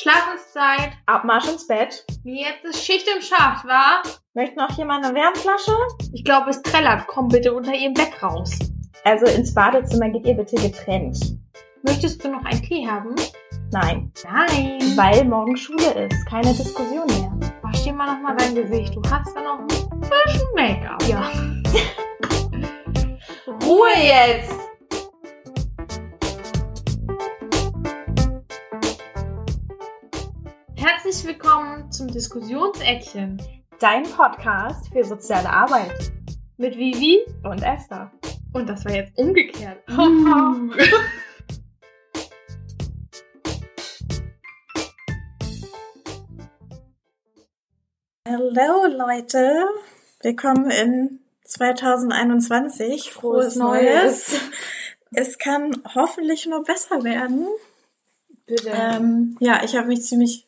Schlafenszeit. Abmarsch ins Bett. Jetzt ist Schicht im Schacht, wa? Möchte noch jemand eine Wärmflasche? Ich glaube, es trällert. Komm bitte unter ihrem Bett raus. Also ins Badezimmer geht ihr bitte getrennt. Möchtest du noch einen Tee haben? Nein, Nein. weil morgen Schule ist. Keine Diskussion mehr. Wasch dir mal noch mal dein Gesicht. Du hast da noch ein bisschen Make-up. Ja. Ruhe jetzt. Willkommen zum Diskussionseckchen Dein Podcast für soziale Arbeit. mit Vivi. Und Esther. Und das war jetzt umgekehrt. Uh. Hallo Leute, willkommen in 2021. Frohes, Frohes Neues. Neues. Es kann hoffentlich nur besser werden. Bitte. Ähm, ja, ich habe mich ziemlich,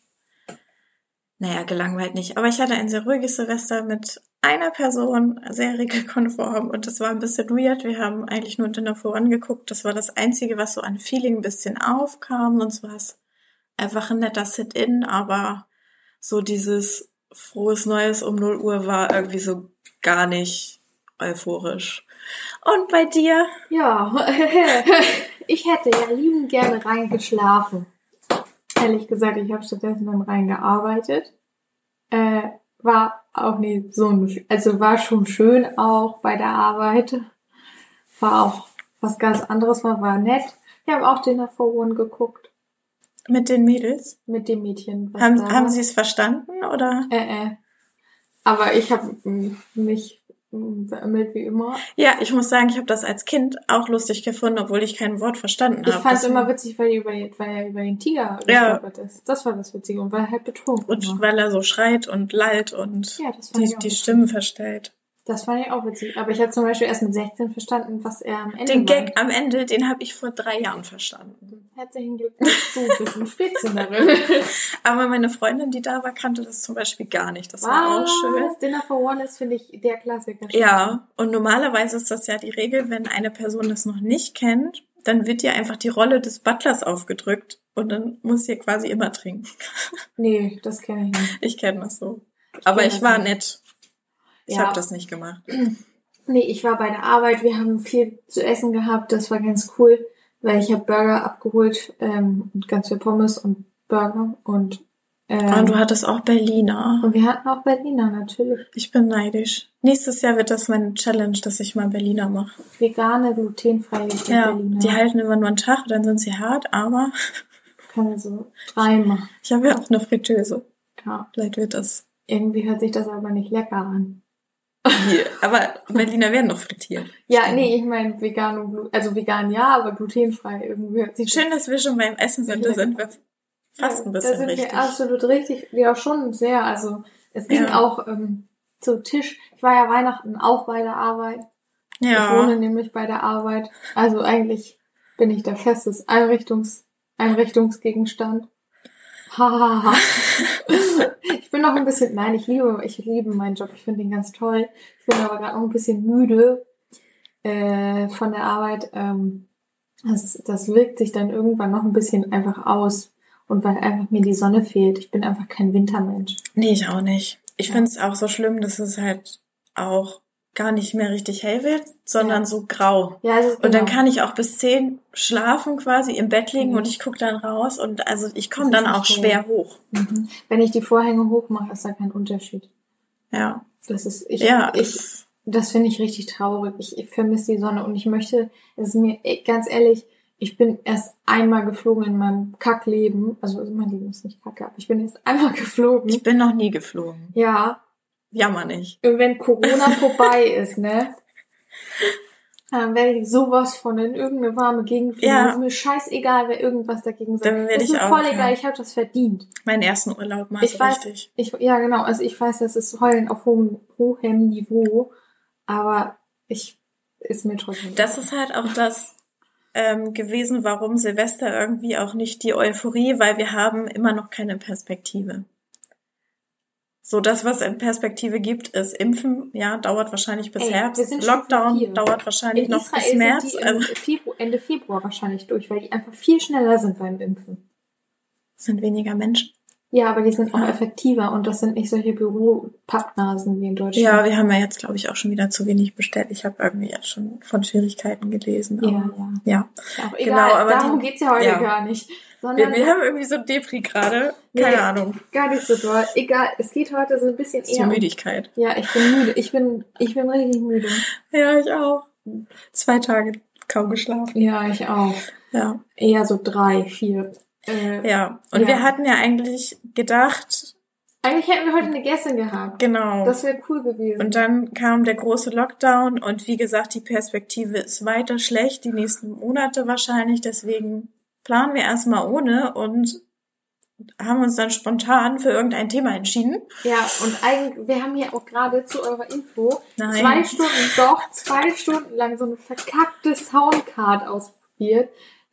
naja, gelangweilt nicht, aber ich hatte ein sehr ruhiges Silvester mit einer Person, sehr regelkonform und das war ein bisschen weird. Wir haben eigentlich nur Dinner for One geguckt. Das war das Einzige, was so an Feeling ein bisschen aufkam, sonst war es einfach ein netter Sit-In, aber so dieses frohes Neues um 0 Uhr war irgendwie so gar nicht euphorisch. Und bei dir? Ja, ich hätte ja liebend gerne reingeschlafen. Ehrlich gesagt, ich habe stattdessen dann reingearbeitet. Äh, war auch nicht so ein, also war schon schön auch bei der Arbeit. War auch was ganz anderes, war, war nett. Wir haben auch for One geguckt Mit den Mädels? mit dem Mädchen. Haben, haben sie es verstanden oder? Äh, äh. Aber ich habe mich mm, beömmelt wie immer. Ja, ich muss sagen, ich habe das als Kind auch lustig gefunden, obwohl ich kein Wort verstanden Ich habe. fand es immer witzig, weil, über, weil er über den Tiger Ja. gestolpert ist. Das war das Witzige. Und weil er halt betrunken Und war. weil er so schreit und lallt und Ja, die, ich die. Stimmen verstellt. Das fand ich auch witzig. Aber ich habe zum Beispiel erst mit 16 verstanden, was er am Ende Den Gag meint. am Ende, den habe ich vor drei Jahren verstanden. Herzlichen Glückwunsch, du bist ein Spätzünderin. Aber meine Freundin, die da war, kannte das zum Beispiel gar nicht. Das war auch schön. Was? Dinner for One ist, finde ich, der Klassiker. Ja, und normalerweise ist das ja die Regel, wenn eine Person das noch nicht kennt, dann wird ihr einfach die Rolle des Butlers aufgedrückt und dann muss sie quasi immer trinken. Nee, das kenne ich nicht. Ich kenne das so. Aber kenn ich das war nett. Ich Ja. habe das nicht gemacht. Nee, ich war bei der Arbeit. Wir haben viel zu essen gehabt. Das war ganz cool, weil ich habe Burger abgeholt ähm, und ganz viel Pommes und Burger und ähm, Und du hattest auch Berliner. und wir hatten auch Berliner natürlich. Ich bin neidisch. Nächstes Jahr wird das meine Challenge, dass ich mal Berliner mache. Vegane, glutenfreie Ja, Berliner. die halten immer nur einen Tag, dann sind sie hart, aber können wir so drei machen. ich habe ja auch eine Fritteuse. Ja. Vielleicht wird das. Irgendwie hört sich das aber nicht lecker an. Hier. Aber Berliner werden doch frittiert. Ja, nee, ich meine vegan und Glu also vegan ja, aber glutenfrei irgendwie Schön, dass wir schon beim Essen sind. Da sind wir fast ein Da bisschen sind richtig. wir absolut richtig, ja schon sehr. Also es ging Ja. auch ähm, zu Tisch. Ich war ja Weihnachten auch bei der Arbeit. Ich wohne Ja. nämlich bei der Arbeit. Also eigentlich bin ich der festes Einrichtungs Einrichtungsgegenstand. Ich bin noch ein bisschen, nein, ich liebe, ich liebe meinen Job. Ich finde ihn ganz toll. Ich bin aber gerade noch ein bisschen müde äh, von der Arbeit. Ähm, das, das wirkt sich dann irgendwann noch ein bisschen einfach aus. Und weil einfach mir die Sonne fehlt. Ich bin einfach kein Wintermensch. Nee, ich auch nicht. Ich Ja. finde es auch so schlimm, dass es halt auch gar nicht mehr richtig hell wird, sondern Ja. so grau. Ja, also Und dann genau. kann ich auch bis zehn schlafen quasi im Bett liegen Mhm. und ich gucke dann raus und also ich komme Das dann auch nicht schwer hoch. Mhm. Wenn ich die Vorhänge hochmache, ist da kein Unterschied. Ja. Das ist, ich, ja, ich, es- das finde ich richtig traurig. Ich, ich vermisse die Sonne und ich möchte, es ist mir ganz ehrlich, ich bin erst einmal geflogen in meinem Kackleben. Also mein Leben ist nicht kacke, aber ich bin erst einmal geflogen. ich bin noch nie geflogen. Ja, Jammer nicht. und wenn Corona vorbei ist, ne? Dann werde ich sowas von in irgendeine warme Gegend fliegen. Ja. Ist mir scheißegal, wer irgendwas dagegen sagt. Dann werde ist ich mir auch, voll ja. egal, ich habe das verdient. Meinen ersten Urlaub mal Ich so weiß, richtig. ich, ja genau, also ich weiß, das ist Heulen auf hohem, hohem Niveau, aber ich ist mir trotzdem. Das ist halt auch das ähm, gewesen, warum Silvester irgendwie auch nicht die Euphorie, weil wir haben immer noch keine Perspektive. So, das, was in Perspektive gibt, ist Impfen, ja, dauert wahrscheinlich bis Ey, Herbst. Lockdown dauert wahrscheinlich in noch Israel bis März. die Also, Februar, Ende Februar wahrscheinlich durch, weil die einfach viel schneller sind beim Impfen. Es sind weniger Menschen. Ja, aber die sind auch effektiver und das sind nicht solche Büro-Pappnasen wie in Deutschland. Ja, wir haben ja jetzt, glaube ich, auch schon wieder zu wenig bestellt. Ich habe irgendwie jetzt schon von Schwierigkeiten gelesen. ja, ja. ja. Auch Genau, egal, aber darum die- geht's ja heute ja. gar nicht. Wir, Sondern wir haben irgendwie so Depri gerade. Keine Nee. Ahnung. gar nicht so doll. Egal, es geht heute so ein bisschen eher um Müdigkeit. Ja, ich bin müde. Ich bin, ich bin richtig müde. Ja, ich auch. Zwei Tage kaum geschlafen. Ja, ich auch. Ja. Eher so drei, vier. Äh, Ja. Und Ja. wir hatten ja eigentlich gedacht, Eigentlich hätten wir heute eine Gästin gehabt. genau. Das wäre cool gewesen. Und dann kam der große Lockdown und wie gesagt, die Perspektive ist weiter schlecht, die nächsten Monate wahrscheinlich. Deswegen planen wir erstmal ohne und haben uns dann spontan für irgendein Thema entschieden. ja, und eigentlich, wir haben hier auch gerade zu eurer Info Nein. zwei Stunden, doch, zwei Stunden lang so eine verkackte Soundcard ausprobiert,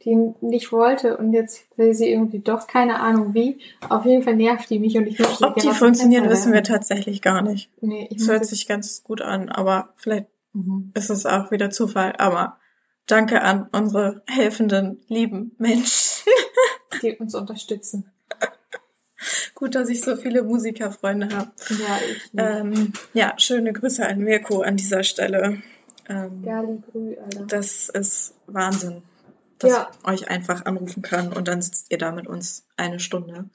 die nicht wollte und jetzt will sie irgendwie doch, keine Ahnung wie. Auf jeden Fall nervt die mich und ich möchte Ob die funktionieren, wissen wir tatsächlich gar nicht. Nee, ich Es hört sich ganz gut an, aber vielleicht Mhm. ist es auch wieder Zufall. Aber danke an unsere helfenden, lieben Menschen. die uns unterstützen. Gut, dass ich so viele Musikerfreunde habe. Ja, ich. Ähm, ja, schöne Grüße an Mirko an dieser Stelle. Ähm, Gali Grü, Alter. Das ist Wahnsinn, dass Ja. euch einfach anrufen kann und dann sitzt ihr da mit uns eine Stunde.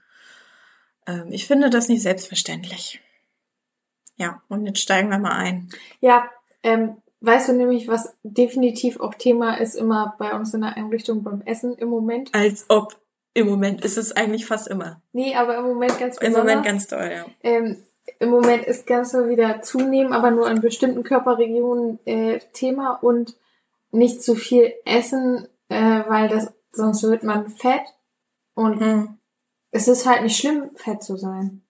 Ähm, ich finde das nicht selbstverständlich. Ja, und jetzt steigen wir mal ein. Ja, ähm, weißt du nämlich, was definitiv auch Thema ist immer bei uns in der Einrichtung beim Essen im Moment? Als ob im Moment ist es eigentlich fast immer. Nee, aber im Moment ganz Im besonders. Moment ganz doll, ja. ähm, Im Moment ist ganz so wieder zunehmen, aber nur in bestimmten Körperregionen äh, Thema und nicht zu viel essen, äh, weil das sonst wird man fett und Hm. es ist halt nicht schlimm, fett zu sein.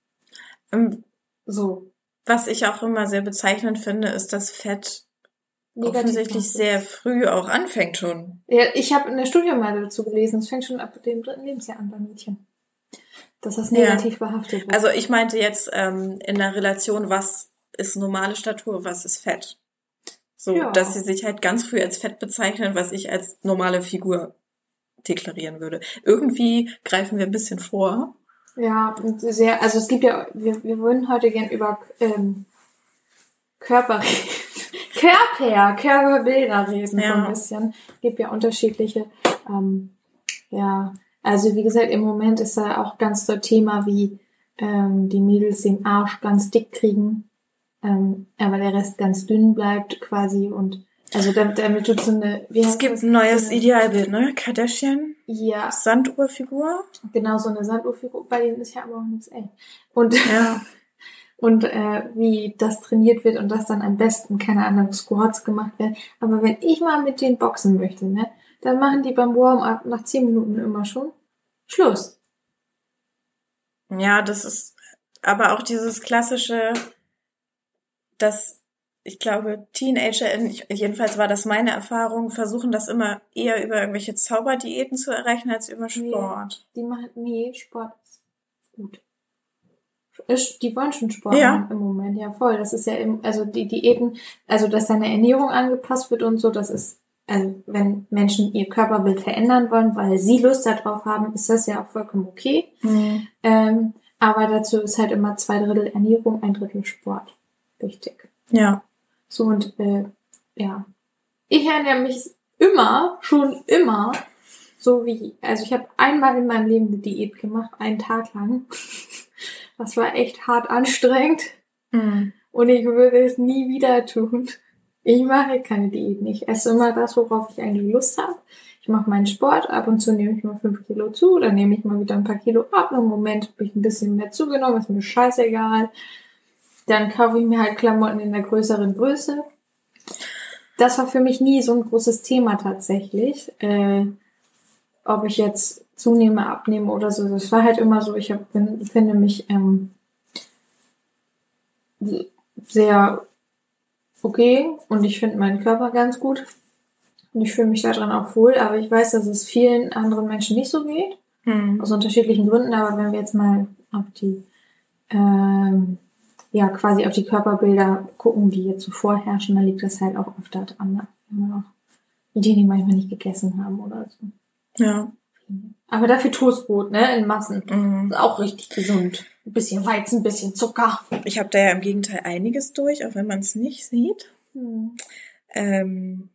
Ähm, So. Was ich auch immer sehr bezeichnend finde, ist, dass Fett Negativ offensichtlich sehr früh auch anfängt schon. Ja, ich habe in der Studie mal dazu gelesen, es fängt schon ab dem dritten Lebensjahr an bei Mädchen. Dass das Ja. negativ behaftet wird. Also ich meinte jetzt ähm, in der Relation, was ist normale Statur, was ist Fett. So, Ja. dass sie sich halt ganz früh als Fett bezeichnen, was ich als normale Figur deklarieren würde. Irgendwie greifen wir ein bisschen vor. Ja, sehr, also es gibt ja, wir, wir würden heute gern über ähm, Körper Körper, Körperbilder reden so Ja. ein bisschen. Es gibt ja unterschiedliche, ähm, ja, also wie gesagt, im Moment ist da auch ganz so Thema, wie ähm, die Mädels den Arsch ganz dick kriegen, ähm, aber der Rest ganz dünn bleibt quasi und also damit, damit du so eine, wie Es gibt das? ein neues So Idealbild, ne? Kardashian, Ja, Sanduhrfigur. genau so eine Sanduhrfigur, bei denen ist ja aber auch nichts echt. Und Ja. und äh, wie das trainiert wird und das dann am besten, keine Ahnung, Squats gemacht werden. Aber wenn ich mal mit denen boxen möchte, ne, dann machen die beim Warm-up nach 10 Minuten immer schon Schluss. Ja, das ist aber auch dieses klassische, dass ich glaube, TeenagerInnen, ich- jedenfalls war das meine Erfahrung, versuchen das immer eher über irgendwelche Zauberdiäten zu erreichen als über Sport. Die machen, nee, Sport ist gut. Die wollen schon Sport Ja. machen im Moment, ja voll. Das ist ja im, also die Diäten, also dass deine Ernährung angepasst wird und so, das ist, also wenn Menschen ihr Körperbild verändern wollen, weil sie Lust darauf haben, ist das ja auch vollkommen okay. Ähm, aber dazu ist halt immer zwei Drittel Ernährung, ein Drittel Sport wichtig. Ja. So und äh, ja, ich ernähre mich immer, schon immer, so wie, also ich habe einmal in meinem Leben eine Diät gemacht, einen Tag lang. Das war echt hart anstrengend Mhm. und ich würde es nie wieder tun. Ich mache keine Diät nicht. Ich esse immer das, worauf ich eigentlich Lust habe. Ich mache meinen Sport, ab und zu nehme ich mal fünf Kilo zu, dann nehme ich mal wieder ein paar Kilo ab. Im Moment habe ich ein bisschen mehr zugenommen, ist mir scheißegal. Dann kaufe ich mir halt Klamotten in der größeren Größe. Das war für mich nie so ein großes Thema tatsächlich. Äh, ob ich jetzt zunehme, abnehme oder so. Das war halt immer so, ich hab, bin, finde mich ähm, sehr okay und ich finde meinen Körper ganz gut. Und ich fühle mich daran auch wohl, aber ich weiß, dass es vielen anderen Menschen nicht so geht. Mhm. Aus unterschiedlichen Gründen, aber wenn wir jetzt mal auf die, ähm, ja, quasi auf die Körperbilder gucken, die jetzt so vorherrschen, dann liegt das halt auch oft daran. Ne? Wir ja auch die, die manchmal nicht gegessen haben oder so. Ja. Aber dafür Toastbrot, ne? In Massen. Mhm. Ist auch richtig gesund. Ein bisschen Weizen, ein bisschen Zucker. Ich habe da ja im Gegenteil einiges durch, auch wenn man es nicht sieht. Hm. Ähm,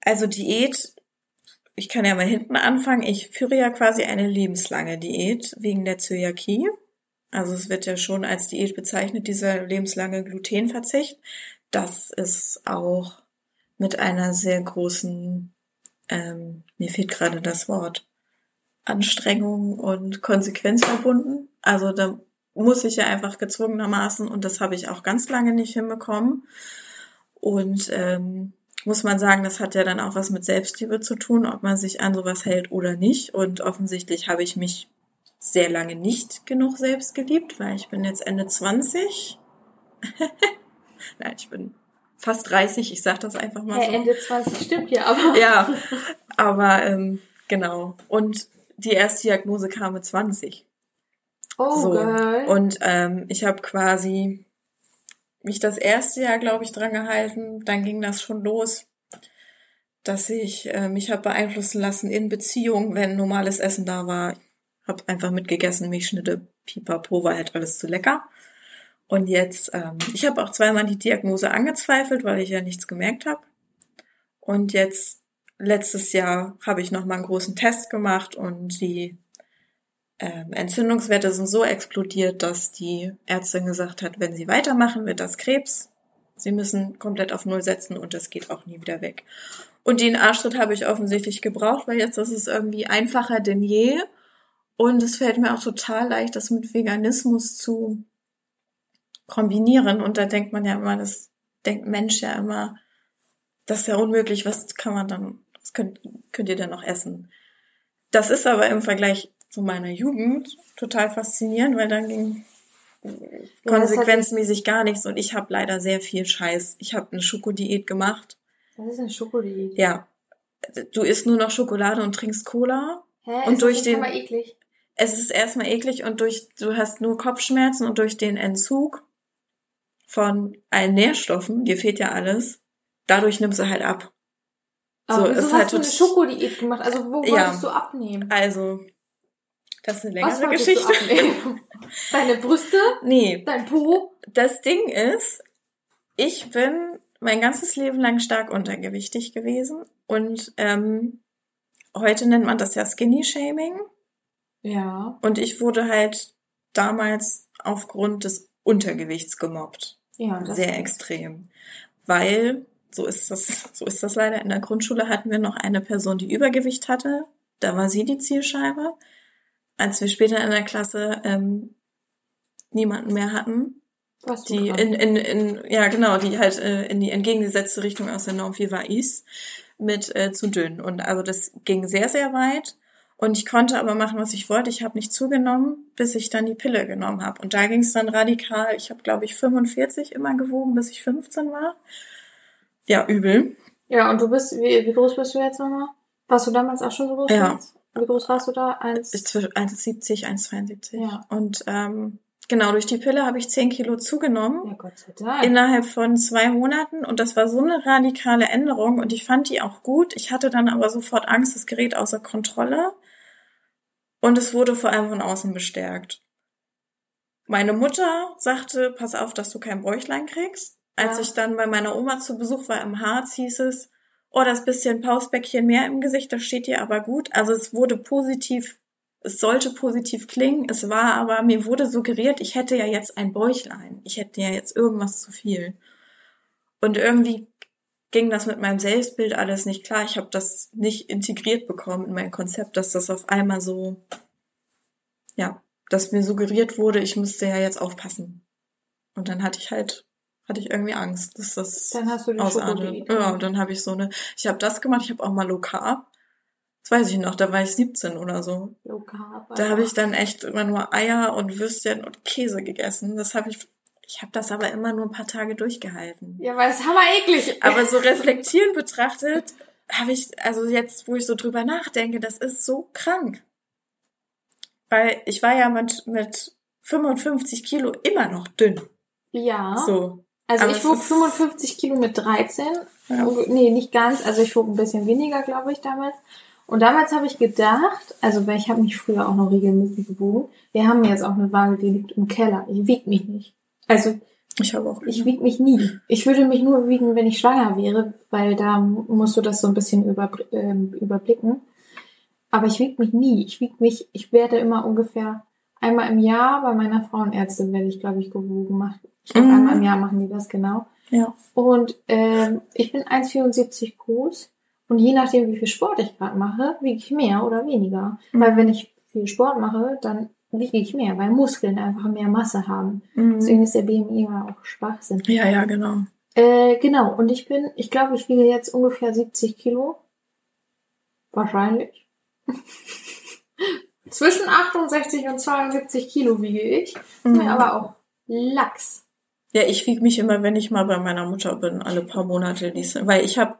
also Diät, ich kann ja mal hinten anfangen. Ich führe ja quasi eine lebenslange Diät wegen der Zöliakie. Also es wird ja schon als Diät bezeichnet, dieser lebenslange Glutenverzicht. Das ist auch mit einer sehr großen, ähm, mir fehlt gerade das Wort, Anstrengung und Konsequenz verbunden. Also da muss ich ja einfach gezwungenermaßen, und das habe ich auch ganz lange nicht hinbekommen. Und ähm, muss man sagen, das hat ja dann auch was mit Selbstliebe zu tun, ob man sich an sowas hält oder nicht. Und offensichtlich habe ich mich sehr lange nicht genug selbst geliebt, weil ich bin jetzt Ende 20. Nein, ich bin fast 30, ich sage das einfach mal Hey, so. Ende 20 stimmt ja, aber. Ja, aber ähm, genau. Und die erste Diagnose kam mit 20. Oh, so. geil. Und ähm, ich habe quasi mich das erste Jahr, glaube ich, dran gehalten. Dann ging das schon los, dass ich äh, mich habe beeinflussen lassen in Beziehungen, wenn normales Essen da war. Habe einfach mitgegessen, Milchschnitte, Pipapo, war halt alles zu lecker. Und jetzt, ähm, ich habe auch zweimal die Diagnose angezweifelt, weil ich ja nichts gemerkt habe. Und jetzt, letztes Jahr, habe ich nochmal einen großen Test gemacht und die ähm, Entzündungswerte sind so explodiert, dass die Ärztin gesagt hat, wenn sie weitermachen, wird das Krebs. Sie müssen komplett auf Null setzen und das geht auch nie wieder weg. Und den Arschtritt habe ich offensichtlich gebraucht, weil jetzt ist es irgendwie einfacher denn je. Und es fällt mir auch total leicht, das mit Veganismus zu kombinieren. Und da denkt man ja immer, das denkt Mensch ja immer, das ist ja unmöglich, was kann man dann, was könnt, könnt ihr denn noch essen? Das ist aber im Vergleich zu meiner Jugend total faszinierend, weil dann ging konsequenzmäßig gar nichts und ich habe leider sehr viel Scheiß. Ich habe eine Schokodiät gemacht. Das ist eine Schokodiät. Ja, du isst nur noch Schokolade und trinkst Cola. Hä? Und ist durch das den- eklig? Es ist erstmal eklig und durch du hast nur Kopfschmerzen und durch den Entzug von allen Nährstoffen, dir fehlt ja alles, dadurch nimmst du halt ab. Aber So, wieso ist hast halt du eine Schokodiät gemacht? Also wo Ja. wolltest du abnehmen? Also, das ist eine Was längere wolltest Geschichte. du abnehmen? Deine Brüste? Nee, Dein Po? das Ding ist, ich bin mein ganzes Leben lang stark untergewichtig gewesen und ähm, heute nennt man das ja Skinny Shaming Ja. und ich wurde halt damals aufgrund des Untergewichts gemobbt. Ja, Sehr extrem. Weil, so ist das, so ist das leider. In der Grundschule hatten wir noch eine Person, die Übergewicht hatte. Da war sie die Zielscheibe. Als wir später in der Klasse ähm, niemanden mehr hatten, was die in, in, in, ja genau, die halt äh, in die entgegengesetzte Richtung aus der Norm 4 war, ist, mit äh, zu dünn. Und also das ging sehr, sehr weit. Und ich konnte aber machen, was ich wollte. Ich habe nicht zugenommen, bis ich dann die Pille genommen habe. Und da ging es dann radikal. Ich habe, glaube ich, 45 immer gewogen, bis ich 15 war. Ja, übel. Ja, und du bist, wie, wie groß bist du jetzt nochmal? Warst du damals auch schon so groß? Ja. wie groß warst du da? Eins. Bis zwischen 1,70, 1,72. Ja. Und ähm, genau, durch die Pille habe ich 10 Kilo zugenommen. Ja, Gott sei Dank. innerhalb von zwei Monaten und das war so eine radikale Änderung und ich fand die auch gut. Ich hatte dann aber sofort Angst, das Gerät außer Kontrolle und es wurde vor allem von außen bestärkt. Meine Mutter sagte, pass auf, dass du kein Bäuchlein kriegst. Als Ja. ich dann bei meiner Oma zu Besuch war im Harz, hieß es, oh, das bisschen Pausbäckchen mehr im Gesicht, das steht dir aber gut. Also es wurde positiv, es sollte positiv klingen, es war aber, mir wurde suggeriert, ich hätte ja jetzt ein Bäuchlein. Ich hätte ja jetzt irgendwas zu viel. Und irgendwie ging das mit meinem Selbstbild alles nicht klar. Ich habe das nicht integriert bekommen in mein Konzept, dass das auf einmal so, ja, dass mir suggeriert wurde, ich müsste ja jetzt aufpassen. Und dann hatte ich halt, hatte ich irgendwie Angst, dass das Dann hast du die ausartet. Ja, und dann habe ich so eine, ich habe das gemacht, ich habe auch mal Low Carb. Das weiß ich noch, da war ich 17 oder so. Low Carb. Da habe ich dann echt immer nur Eier und Würstchen und Käse gegessen. Das habe ich, ich habe das aber immer nur ein paar Tage durchgehalten. Ja, weil es hammer eklig. Aber so reflektierend betrachtet, habe ich, also jetzt, wo ich so drüber nachdenke, das ist so krank. Weil ich war ja mit, mit 55 Kilo immer noch dünn. ja. So. Also Aber ich wog ist- 55 Kilo mit 13. Ja. Nee, nicht ganz. Also ich wog ein bisschen weniger, glaube ich, damals. Und damals habe ich gedacht, also weil ich habe mich früher auch noch regelmäßig gewogen. Wir haben jetzt auch eine Waage, die liegt im Keller. Ich wiege mich nicht. Also Ich habe auch. ich wiege mich nie. Ich würde mich nur wiegen, wenn ich schwanger wäre, weil da musst du das so ein bisschen über, ähm, überblicken. Aber ich wiege mich nie. Ich wiege mich, ich werde immer ungefähr einmal im Jahr bei meiner Frauenärztin werde ich, glaube ich, gewogen. Mach- Ich glaube, Mhm. einmal im Jahr machen die das genau. Ja. Und ähm, ich bin 1,74 groß und je nachdem, wie viel Sport ich gerade mache, wiege ich mehr oder weniger. Mhm. Weil wenn ich viel Sport mache, dann wiege ich mehr, weil Muskeln einfach mehr Masse haben. Mhm. Deswegen ist der BMI ja auch Schwachsinn. Ja, ja, genau. Äh, genau, und ich bin, ich glaube, ich wiege jetzt ungefähr 70 Kilo. Wahrscheinlich. Zwischen 68 und 72 Kilo wiege ich. Mhm. Aber auch Lachs. Ja, ich wiege mich immer, wenn ich mal bei meiner Mutter bin, alle paar Monate. Dies, weil ich habe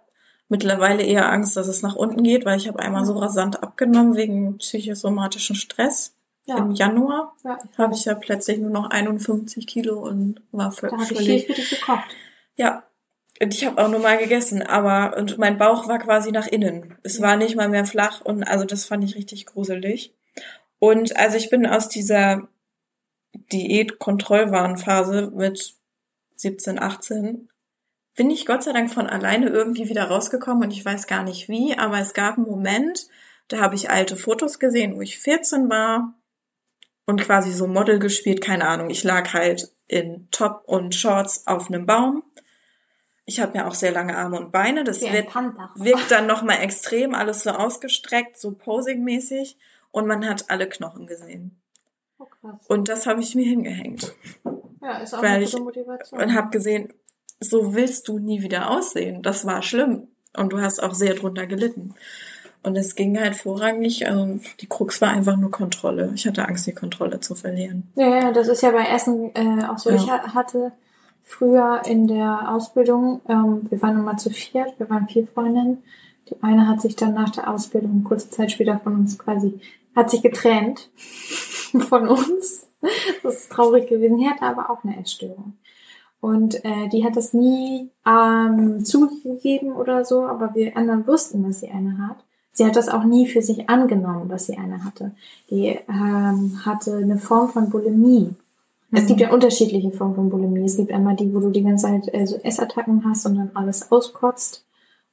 mittlerweile eher Angst, dass es nach unten geht, weil ich habe einmal so rasant abgenommen wegen psychosomatischen Stress. Ja, Im Januar ja. habe ich ja plötzlich nur noch 51 Kilo und war vö- Da habe ich völlig... viel für dich gekocht. Ja, und ich habe auch normal gegessen, aber und mein Bauch war quasi nach innen. Es war nicht mal mehr flach und also das fand ich richtig gruselig. Und also ich bin aus dieser Diät-Kontrollwarenphase mit 17, 18 bin ich Gott sei Dank von alleine irgendwie wieder rausgekommen und ich weiß gar nicht wie, aber es gab einen Moment, da habe ich alte Fotos gesehen, wo ich 14 war und quasi so Model gespielt, keine Ahnung. Ich lag halt in Top und Shorts auf einem Baum. Ich habe ja auch sehr lange Arme und Beine. Das wird, wirkt dann nochmal extrem, alles so ausgestreckt, so posingmäßig. Und man hat alle Knochen gesehen. Oh. Und das habe ich mir hingehängt. Ja, ist auch weil eine gute Motivation. Und habe gesehen, so willst du nie wieder aussehen. Das war schlimm. Und du hast auch sehr drunter gelitten. Und es ging halt vorrangig, also die Krux war einfach nur Kontrolle. Ich hatte Angst, die Kontrolle zu verlieren. Ja, ja, das ist ja bei Essen äh, auch so. Ja. Ich ha- hatte früher in der Ausbildung, ähm, wir waren immer zu viert, wir waren vier Freundinnen. Die eine hat sich dann nach der Ausbildung kurze Zeit später von uns quasi, hat sich getrennt von uns. Das ist traurig gewesen. Die hatte aber auch eine Essstörung. Und äh, die hat das nie ähm, zugegeben oder so, aber wir anderen wussten, dass sie eine hat. Sie hat das auch nie für sich angenommen, dass sie eine hatte. Die ähm, hatte eine Form von Bulimie. Es Mhm. gibt ja unterschiedliche Formen von Bulimie. Es gibt einmal die, wo du die ganze Zeit äh, so Essattacken hast und dann alles auskotzt.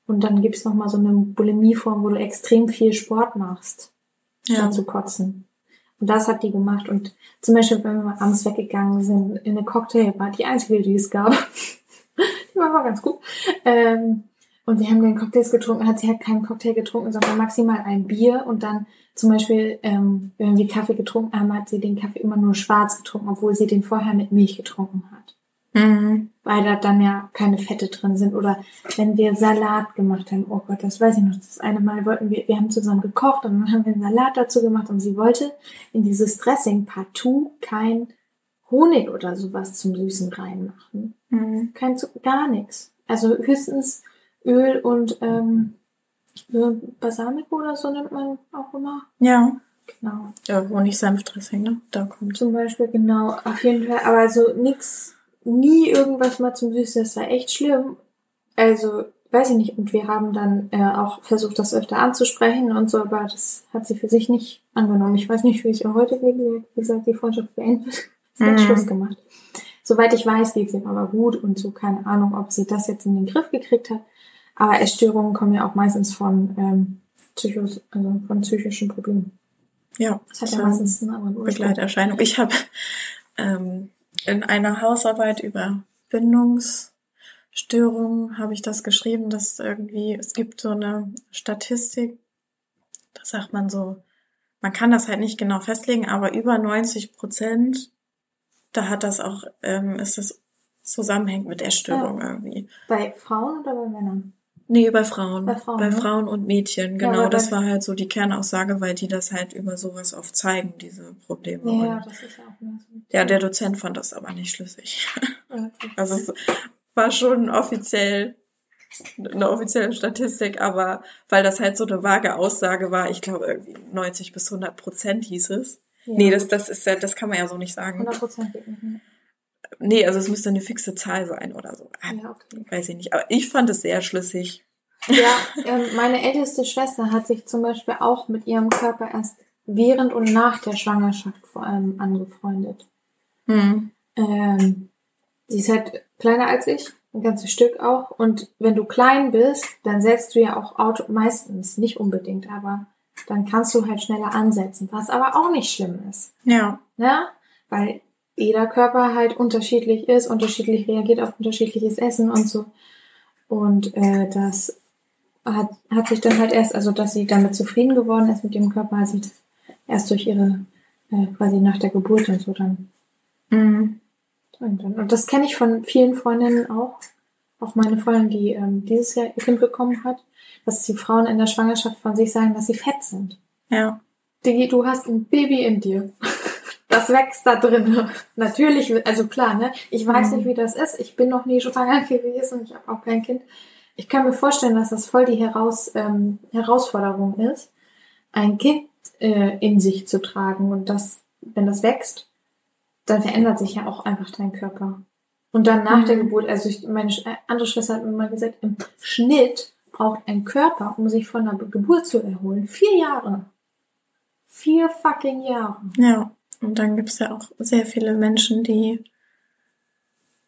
Und dann gibt's noch mal so eine Bulimie-Form, wo du extrem viel Sport machst, statt zu kotzen. Und das hat die gemacht. Und zum Beispiel, wenn wir mal abends weggegangen sind in eine Cocktailbar, die einzige, die es gab, die war aber ganz gut. Ähm, und wir haben den Cocktails getrunken, hat sie halt keinen Cocktail getrunken, sondern maximal ein Bier. Und dann zum Beispiel, ähm, wenn wir Kaffee getrunken haben, hat sie den Kaffee immer nur schwarz getrunken, obwohl sie den vorher mit Milch getrunken hat. Mhm. Weil da dann ja keine Fette drin sind. Oder wenn wir Salat gemacht haben, oh Gott, das weiß ich noch. Das eine Mal wollten wir, wir haben zusammen gekocht und dann haben wir einen Salat dazu gemacht und sie wollte in dieses Dressing partout kein Honig oder sowas zum Süßen reinmachen. Mhm. Kein gar nichts. Also höchstens Öl und ähm, Balsamico oder so nimmt man auch immer. Ja. Genau. Ja, Honig-Senfdressing, ne? Da kommt. Zum Beispiel, genau, auf jeden Fall. Aber so nix, nie irgendwas mal zum Süßen, das war echt schlimm. Also, weiß ich nicht. Und wir haben dann äh, auch versucht, das öfter anzusprechen und so, aber das hat sie für sich nicht angenommen. Ich weiß nicht, wie es ihr heute geht. Hat gesagt, die Freundschaft beendet. Sie hat Mhm. Schluss gemacht. Soweit ich weiß, geht es ihr aber gut und so, keine Ahnung, ob sie das jetzt in den Griff gekriegt hat. Aber Essstörungen kommen ja auch meistens von, ähm, Psychos, also von psychischen Problemen. Ja. Das hat ja meistens einen anderen Ursprung. Begleiterscheinung. Ich habe ähm, in einer Hausarbeit über Bindungsstörungen habe ich das geschrieben, dass irgendwie, es gibt so eine Statistik, da sagt man so, man kann das halt nicht genau festlegen, aber über 90 Prozent, da hat das auch, ähm, ist das zusammenhängt mit Essstörung irgendwie. Bei Frauen oder bei Männern? Nee, bei Frauen. Bei Frauen, bei ne? Frauen und Mädchen, Ja, genau. aber das war halt so die Kernaussage, weil die das halt über sowas oft zeigen, diese Probleme. Ja, Und das ist ja auch so. ja, der Dozent fand das aber nicht schlüssig. Ja, Also es war schon offiziell eine offizielle Statistik, aber weil das halt so eine vage Aussage war, ich glaube irgendwie 90 bis 100 Prozent hieß es. Ja. Nee, das, das ist ja, das kann man ja so nicht sagen. 100 Prozent geht nicht. Nee, also es müsste eine fixe Zahl sein oder so. Ah, Ja, okay. Weiß ich nicht. Aber ich fand es sehr schlüssig. Ja, ähm, meine älteste Schwester hat sich zum Beispiel auch mit ihrem Körper erst während und nach der Schwangerschaft vor allem angefreundet. Hm. Ähm, sie ist halt kleiner als ich, ein ganzes Stück auch. Und wenn du klein bist, dann setzt du ja auch Auto, meistens, nicht unbedingt, aber dann kannst du halt schneller ansetzen, was aber auch nicht schlimm ist. Ja. Ne? Weil jeder Körper halt unterschiedlich ist, unterschiedlich reagiert auf unterschiedliches Essen und so. Und äh, das hat, hat sich dann halt erst, also dass sie damit zufrieden geworden ist mit ihrem Körper, hat sich erst durch ihre, äh, quasi nach der Geburt und so dann. Mhm. Und das kenne ich von vielen Freundinnen auch. Auch meine Freundin, die ähm, dieses Jahr ihr Kind bekommen hat, dass die Frauen in der Schwangerschaft von sich sagen, dass sie fett sind. Ja. Digi, du hast ein Baby in dir. Das wächst da drin. Natürlich, also klar, ne? Ich weiß Mhm. nicht, wie das ist. Ich bin noch nie schwanger gewesen. Ich habe auch kein Kind. Ich kann mir vorstellen, dass das voll die Heraus, ähm, Herausforderung ist, ein Kind äh, in sich zu tragen. Und das, wenn das wächst, dann verändert sich ja auch einfach dein Körper. Und dann nach Mhm. der Geburt, also ich, meine äh, andere Schwester hat mir mal gesagt, im Schnitt braucht ein Körper, um sich von einer Geburt zu erholen, vier Jahre. Vier fucking Jahre. Ja. Und dann gibt's ja auch sehr viele Menschen, die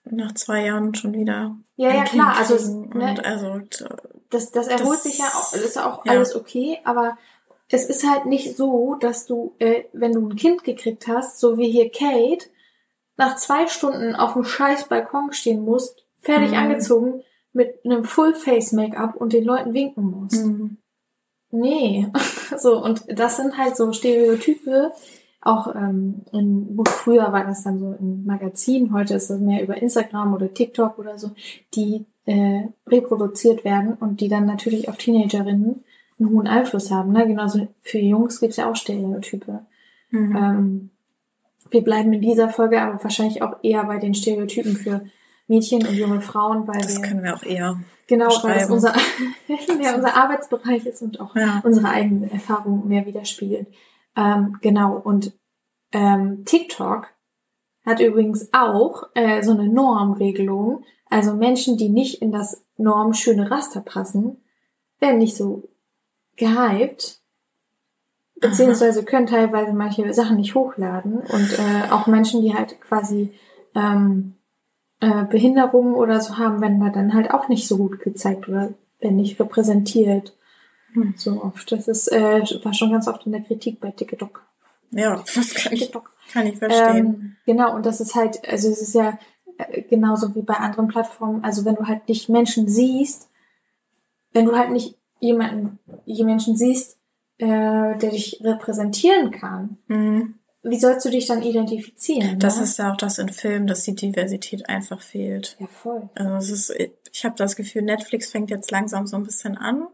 nach zwei Jahren schon wieder. Ja, ja, klar, also, ne, Und also, Das, das erholt Das- sich ja auch, das ist auch ja. alles okay, aber es ist halt nicht so, dass du, äh, wenn du ein Kind gekriegt hast, so wie hier Kate, nach zwei Stunden auf dem scheiß Balkon stehen musst, fertig Mhm. angezogen, mit einem Full-Face-Make-up und den Leuten winken musst. Mhm. Nee. so, und das sind halt so Stereotype, auch ähm, in, gut, früher war das dann so in Magazinen, heute ist das mehr über Instagram oder TikTok oder so, die äh, reproduziert werden und die dann natürlich auf Teenagerinnen einen hohen Einfluss haben. Ne? Genauso für Jungs gibt's ja auch Stereotype. Mhm. Ähm, wir bleiben in dieser Folge aber wahrscheinlich auch eher bei den Stereotypen für Mädchen und junge Frauen, weil das wir können wir auch eher. genau, weil beschreiben. unser, ja, unser Arbeitsbereich ist und auch Ja. unsere eigenen Erfahrungen mehr widerspiegeln. Ähm, genau, und ähm, TikTok hat übrigens auch äh, so eine Normregelung. Also Menschen, die nicht in das normschöne Raster passen, werden nicht so gehypt, beziehungsweise können teilweise manche Sachen nicht hochladen. Und äh, auch Menschen, die halt quasi ähm, äh, Behinderungen oder so haben, werden da dann halt auch nicht so gut gezeigt oder werden nicht repräsentiert. Hm. So oft. Das ist, äh, war schon ganz oft in der Kritik bei TikTok. Ja, das kann ich, TikTok. kann ich verstehen. Ähm, genau, und das ist halt, also es ist ja äh, genauso wie bei anderen Plattformen, also wenn du halt nicht Menschen siehst, wenn du halt nicht jemanden, je Menschen siehst, äh, der dich repräsentieren kann, Mhm. wie sollst du dich dann identifizieren? Das ne? ist ja auch das in Filmen, dass die Diversität einfach fehlt. ja voll. Also es ist, ich habe das Gefühl, Netflix fängt jetzt langsam so ein bisschen an.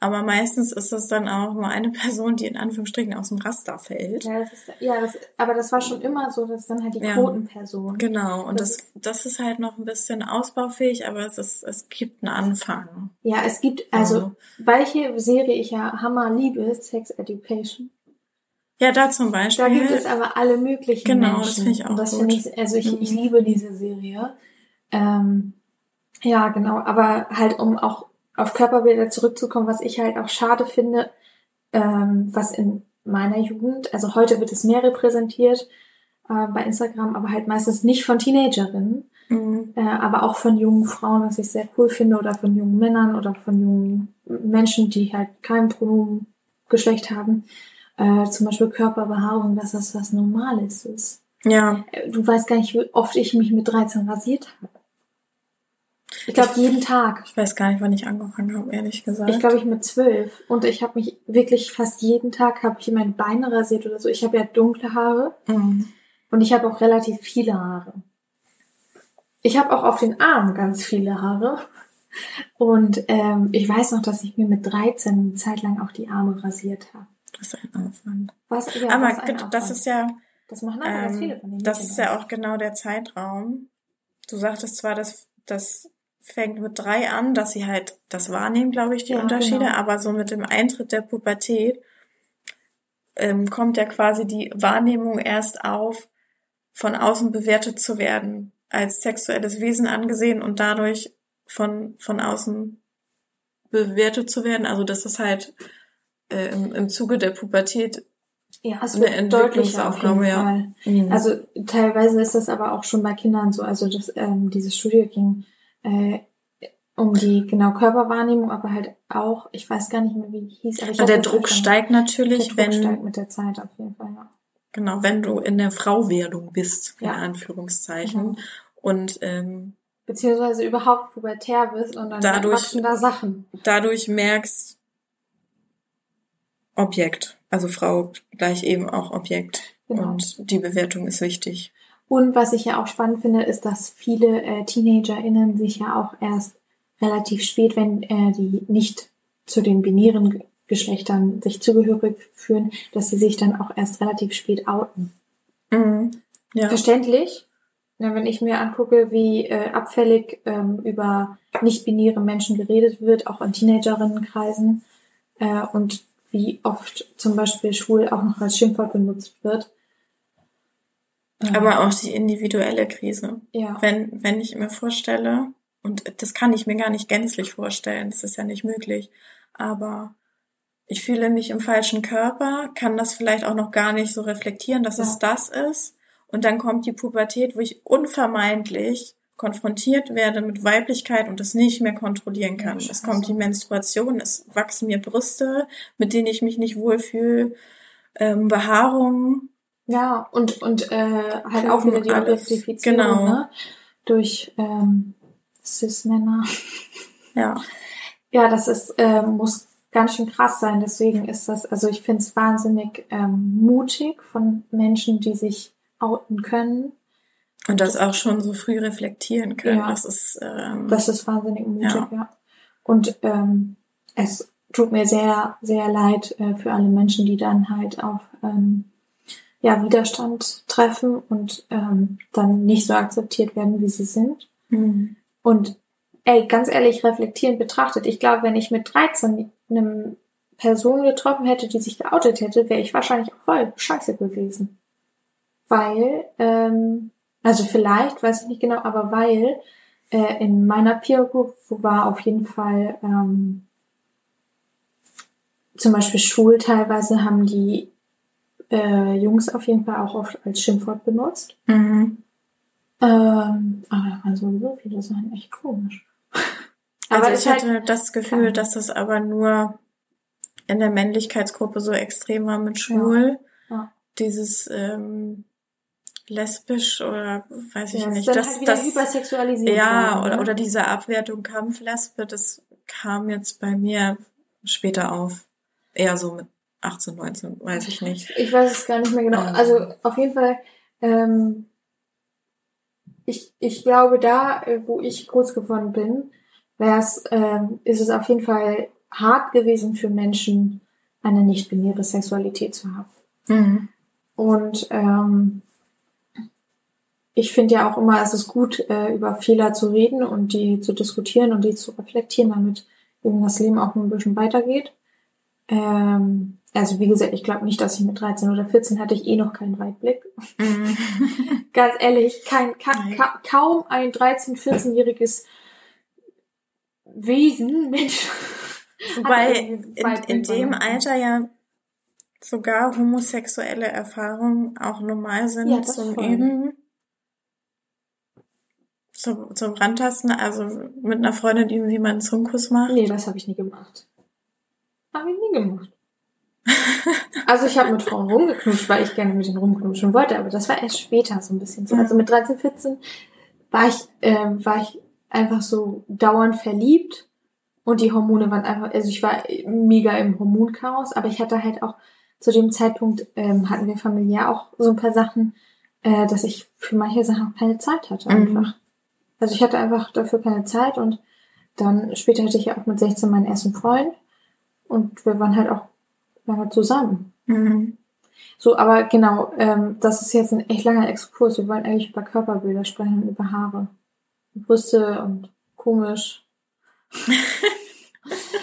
Aber meistens ist es dann auch nur eine Person, die in Anführungsstrichen aus dem Raster fällt. Ja, das ist, ja das, aber das war schon immer so, dass dann halt die Ja. Quotenperson. Genau, und Das das, das ist halt noch ein bisschen ausbaufähig, aber es, ist, es gibt einen Anfang. Ja, es gibt, also, Ja. welche Serie ich ja Hammer liebe, ist Sex Education. Ja, da zum Da Beispiel. gibt es aber alle möglichen Genau, Menschen. das finde ich auch Und das gut. ich, also ich, ich Mhm. liebe diese Serie. Ähm, ja, genau, aber halt um auch auf Körperbilder zurückzukommen, was ich halt auch schade finde, ähm, was in meiner Jugend, also heute wird es mehr repräsentiert äh, bei Instagram, aber halt meistens nicht von Teenagerinnen, Mhm. äh, aber auch von jungen Frauen, was ich sehr cool finde, oder von jungen Männern oder von jungen Menschen, die halt kein Pronomengeschlecht haben. Äh, zum Beispiel Körperbehaarung, dass das was Normales ist. Ja, Äh, Du weißt gar nicht, wie oft ich mich mit 13 rasiert habe. Ich glaube, jeden Tag. ich weiß gar nicht, wann ich angefangen habe, ehrlich gesagt. Ich glaube, ich mit zwölf. Und ich habe mich wirklich fast jeden Tag, habe ich meine Beine rasiert oder so. Ich habe ja dunkle Haare. Mhm. Und ich habe auch relativ viele Haare. Ich habe auch auf den Armen ganz viele Haare. Und ähm, ich weiß noch, dass ich mir mit 13 eine Zeit lang auch die Arme rasiert habe. Das ist ein Aufwand. Was, ja, aber was ein das Aufwand. ist ja, Das machen aber ganz viele ähm, von den das ist ja auch genau der Zeitraum. Du sagtest zwar, dass das fängt mit drei an, dass sie halt das wahrnehmen, glaube ich, die Ja, Unterschiede, genau. aber so mit dem Eintritt der Pubertät ähm, kommt ja quasi die Wahrnehmung erst auf, von außen bewertet zu werden, als sexuelles Wesen angesehen und dadurch von, von außen bewertet zu werden. Also dass das halt äh, im, im Zuge der Pubertät Ja, es eine wird jeden Entwicklungsaufgabe, ja. Mhm. Also teilweise ist das aber auch schon bei Kindern so. Also das, ähm, diese Studie ging äh, um die genau Körperwahrnehmung, aber halt auch, ich weiß gar nicht mehr, wie die hieß. Aber ich hab der Druck steigt natürlich, der Druck wenn steigt mit der Zeit auf jeden Fall. Ja. genau, wenn du in der Frauwerdung bist, in Ja. Anführungszeichen. Genau. Und ähm, Beziehungsweise überhaupt pubertär bist und dann Dadurch- da Sachen. dadurch merkst Objekt. Also Frau gleich eben auch Objekt. Genau. Und die Bewertung ist wichtig. Und was ich ja auch spannend finde, ist, dass viele äh, TeenagerInnen sich ja auch erst relativ spät, wenn äh, die nicht zu den binären Ge- Geschlechtern sich zugehörig fühlen, dass sie sich dann auch erst relativ spät outen. Mhm. Ja. Verständlich. Ja, wenn ich mir angucke, wie äh, abfällig ähm, über nicht-binäre Menschen geredet wird, auch in Teenagerinnenkreisen, äh, und wie oft zum Beispiel schwul auch noch als Schimpfwort benutzt wird. Aber auch die individuelle Krise. ja. Wenn, wenn ich mir vorstelle, und das kann ich mir gar nicht gänzlich vorstellen, das ist ja nicht möglich, aber ich fühle mich im falschen Körper, kann das vielleicht auch noch gar nicht so reflektieren, dass Ja. es das ist. Und dann kommt die Pubertät, wo ich unvermeidlich konfrontiert werde mit Weiblichkeit und das nicht mehr kontrollieren kann. Ja, es kommt die. Menstruation, es wachsen mir Brüste, mit denen ich mich nicht wohlfühle, ähm, Behaarung, Ja, und, und äh, halt auch wieder die Objektifizierung genau. ne? durch ähm, Cis-Männer. ja. Ja, das ist, äh, muss ganz schön krass sein. Deswegen ist das, also ich finde es wahnsinnig ähm, mutig von Menschen, die sich outen können. Und das auch schon so früh reflektieren können. Ja. Das ist ähm, Das ist wahnsinnig mutig, ja. Ja. Und ähm, es tut mir sehr, sehr leid äh, für alle Menschen, die dann halt auf ähm, ja, Widerstand treffen und ähm, dann nicht so akzeptiert werden, wie sie sind. mhm. Und ey, ganz ehrlich, reflektierend betrachtet, ich glaube, wenn ich mit 13 eine Person getroffen hätte, die sich geoutet hätte, wäre ich wahrscheinlich auch voll scheiße gewesen. Weil, ähm, also vielleicht, weiß ich nicht genau, aber weil äh, in meiner Peer Group war auf jeden Fall ähm, zum Beispiel schwul teilweise haben die äh, Jungs auf jeden Fall auch oft als Schimpfwort benutzt. Mhm. Ähm, aber da waren sowieso viele Sachen echt komisch. Also ist ich halt- hatte das Gefühl, klar. dass das aber nur in der Männlichkeitsgruppe so extrem war mit Schwul. Ja. Dieses ähm, lesbisch oder weiß ich Ja, nicht. Das, halt das, hypersexualisiert ja, oder, ne? oder diese Abwertung Kampflesbe, das kam jetzt bei mir später auf. Eher so mit 18, 19, weiß ich nicht. Ich weiß es gar nicht mehr genau. Ähm. Also auf jeden Fall, ähm, ich, ich glaube, da, äh, wo ich groß geworden bin, wär's, ähm, ist es auf jeden Fall hart gewesen für Menschen, eine nicht-binäre Sexualität zu haben. Mhm. Und ähm, ich finde ja auch immer, es ist gut, äh, über Fehler zu reden und die zu diskutieren und die zu reflektieren, damit eben das Leben auch ein bisschen weitergeht. Ähm, also wie gesagt, ich glaube nicht, dass ich mit 13 oder 14 hatte ich eh noch keinen Weitblick. Mhm. Ganz ehrlich, kein, ka Nein. ka kaum ein 13-, 14-jähriges Wesen, Mensch. Wobei in, in dem. Alter ja sogar homosexuelle Erfahrungen auch normal sind Ja, zum voll. Üben. Zum, zum Rantasten, also mit einer Freundin man einen Zungenkuss macht. Nee, das habe ich nie gemacht. Habe ich nie gemacht. Also ich habe mit Frauen rumgeknutscht, weil ich gerne mit denen rumknutschen wollte, aber das war erst später so ein bisschen so. Mhm. Also mit 13, 14 war ich, ähm, war ich einfach so dauernd verliebt und die Hormone waren einfach, also ich war mega im Hormonchaos, aber ich hatte halt auch zu dem Zeitpunkt ähm, hatten wir familiär auch so ein paar Sachen, äh, dass ich für manche Sachen auch keine Zeit hatte Mhm. einfach. Also ich hatte einfach dafür keine Zeit und dann später hatte ich ja auch mit 16 meinen ersten Freund und wir waren halt auch lange zusammen. Mhm. So, aber genau, ähm, das ist jetzt ein echt langer Exkurs. Wir wollen eigentlich über Körperbilder sprechen, über Haare. Brüste und komisch.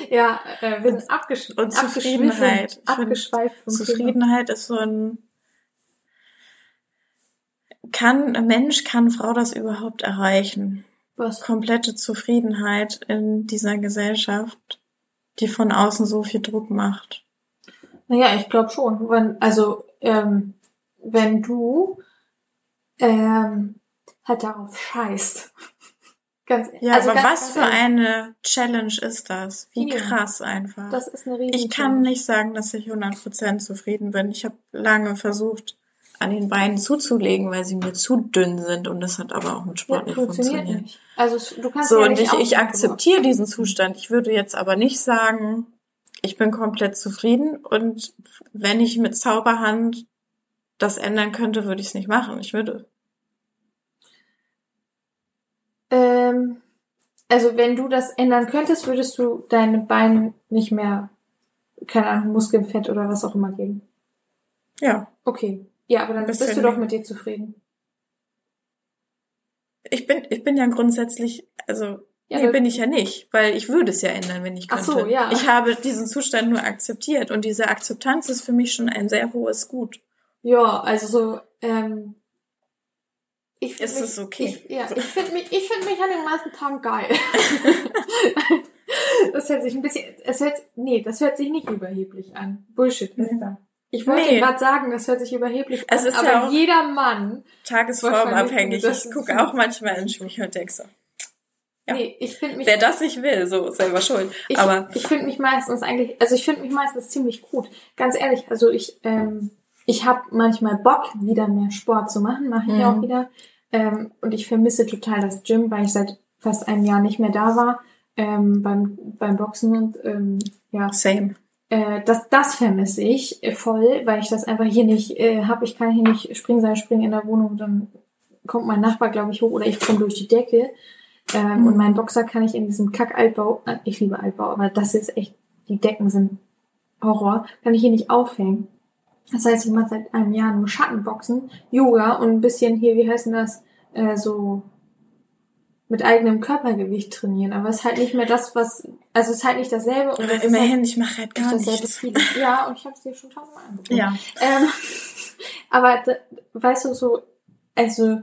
ja, äh, wir sind abgesch Und Zufriedenheit. Abgeschweift Thema. Zufriedenheit ist so ein kann Mensch, kann Frau das überhaupt erreichen? Was? Komplette Zufriedenheit in dieser Gesellschaft. die von außen so viel Druck macht. Naja, ich glaube schon. Wenn, also, ähm, wenn du ähm, halt darauf scheißt. Ganz, ja, also aber ganz, was ganz für ehrlich. eine Challenge ist das? Wie ja. krass einfach. Das ist eine riesige Ich kann nicht sagen, dass ich 100% zufrieden bin. Ich habe lange versucht, an den Beinen zuzulegen, weil sie mir zu dünn sind und das hat aber auch mit Sport ja, nicht funktioniert. Nicht. Also du kannst so ja und ich, ich akzeptiere diesen Zustand. Ich würde jetzt aber nicht sagen, ich bin komplett zufrieden und wenn ich mit Zauberhand das ändern könnte, würde ich es nicht machen. Ich würde ähm, also wenn du das ändern könntest, würdest du deine Beine nicht mehr, keine Ahnung, Muskelfett oder was auch immer geben. Ja. Okay. Ja, aber dann bist du doch mit dir zufrieden. Ich bin, ich bin ja grundsätzlich, also ja, nee, bin ich ja nicht, weil ich würde es ja ändern, wenn ich könnte. Ach so, ja. Ich habe diesen Zustand nur akzeptiert und diese Akzeptanz ist für mich schon ein sehr hohes Gut. Ja, also so, ähm, ich ist mich, es okay? Ich, ja, ich finde mich, ich finde mich an den meisten Tagen geil. das hört sich ein bisschen, es hört, nee, das hört sich nicht überheblich an. Bullshit, Mister. Ich wollte nee. gerade sagen, das hört sich überheblich an, aber ja jeder Mann. Tagesformabhängig. Ich gucke auch manchmal in den Spiegel und denke so. Ja. Nee, ich finde mich. Wer das nicht will, so selber schuld. Ich, aber ich finde mich meistens eigentlich, also ich finde mich meistens ziemlich gut. Ganz ehrlich, also ich, ähm, ich habe manchmal Bock, wieder mehr Sport zu machen, mache ich mhm. auch wieder. Ähm, und ich vermisse total das Gym, weil ich seit fast einem Jahr nicht mehr da war ähm, beim, beim Boxen und ähm, ja. Same. Äh, das, das vermisse ich voll, weil ich das einfach hier nicht äh, habe. Ich kann hier nicht springen, sein springen in der Wohnung, dann kommt mein Nachbar, glaube ich, hoch oder ich komme durch die Decke. Ähm, mhm. Und meinen Boxer kann ich in diesem Kack-Altbau, äh, ich liebe Altbau, aber das ist echt, die Decken sind Horror, kann ich hier nicht aufhängen. Das heißt, ich mache seit einem Jahr nur Schattenboxen, Yoga und ein bisschen hier, wie heißt denn das, äh, so mit eigenem Körpergewicht trainieren. Aber es ist halt nicht mehr das, was, also es ist halt nicht dasselbe. Und aber immerhin, halt ich mache halt gar nichts. Ja, und ich habe es dir schon tausendmal angeguckt. Ja. Ähm, aber weißt du, so, also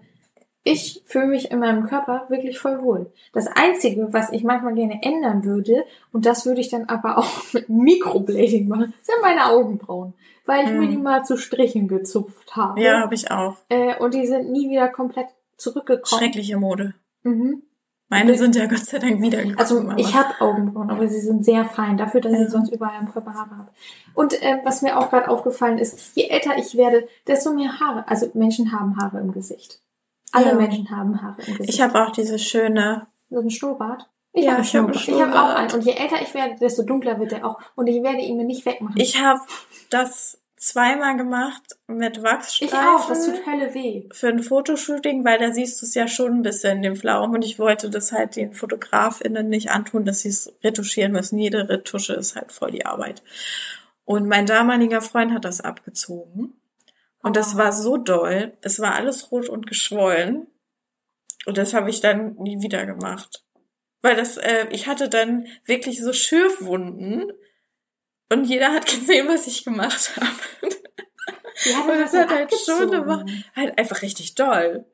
ich fühle mich in meinem Körper wirklich voll wohl. Das Einzige, was ich manchmal gerne ändern würde, und das würde ich dann aber auch mit Mikroblading machen, sind meine Augenbrauen. Weil ich hm. mir die mal zu Strichen gezupft habe. Ja, habe ich auch. Äh, und die sind nie wieder komplett zurückgekommen. Schreckliche Mode. Mhm. Meine sind ja Gott sei Dank wiedergekommen. Also ich habe Augenbrauen, aber sie sind sehr fein, dafür, dass ich sonst überall am Körper Haare habe. Und äh, was mir auch gerade aufgefallen ist, je älter ich werde, desto mehr Haare. Also Menschen haben Haare im Gesicht. Alle ja. Menschen haben Haare im Gesicht. Ich habe auch diese schöne. So ein Schnurrbart. Ich ja, habe ich habe hab auch einen. Und je älter ich werde, desto dunkler wird er auch. Und ich werde ihn mir nicht wegmachen. Ich habe das zweimal gemacht mit Wachsstreifen. Ich auch, das tut Hölle weh. Für ein Fotoshooting, weil da siehst du es ja schon ein bisschen in dem Pflaumen und ich wollte das halt den FotografInnen nicht antun, dass sie es retuschieren müssen. Jede Retusche ist halt voll die Arbeit. Und mein damaliger Freund hat das abgezogen. Und das war so doll. Es war alles rot und geschwollen. Und das habe ich dann nie wieder gemacht. Weil das, äh, ich hatte dann wirklich so Schürfwunden. Und jeder hat gesehen, was ich gemacht habe. Ja, und das hat halt schon eine Woche, halt einfach richtig doll.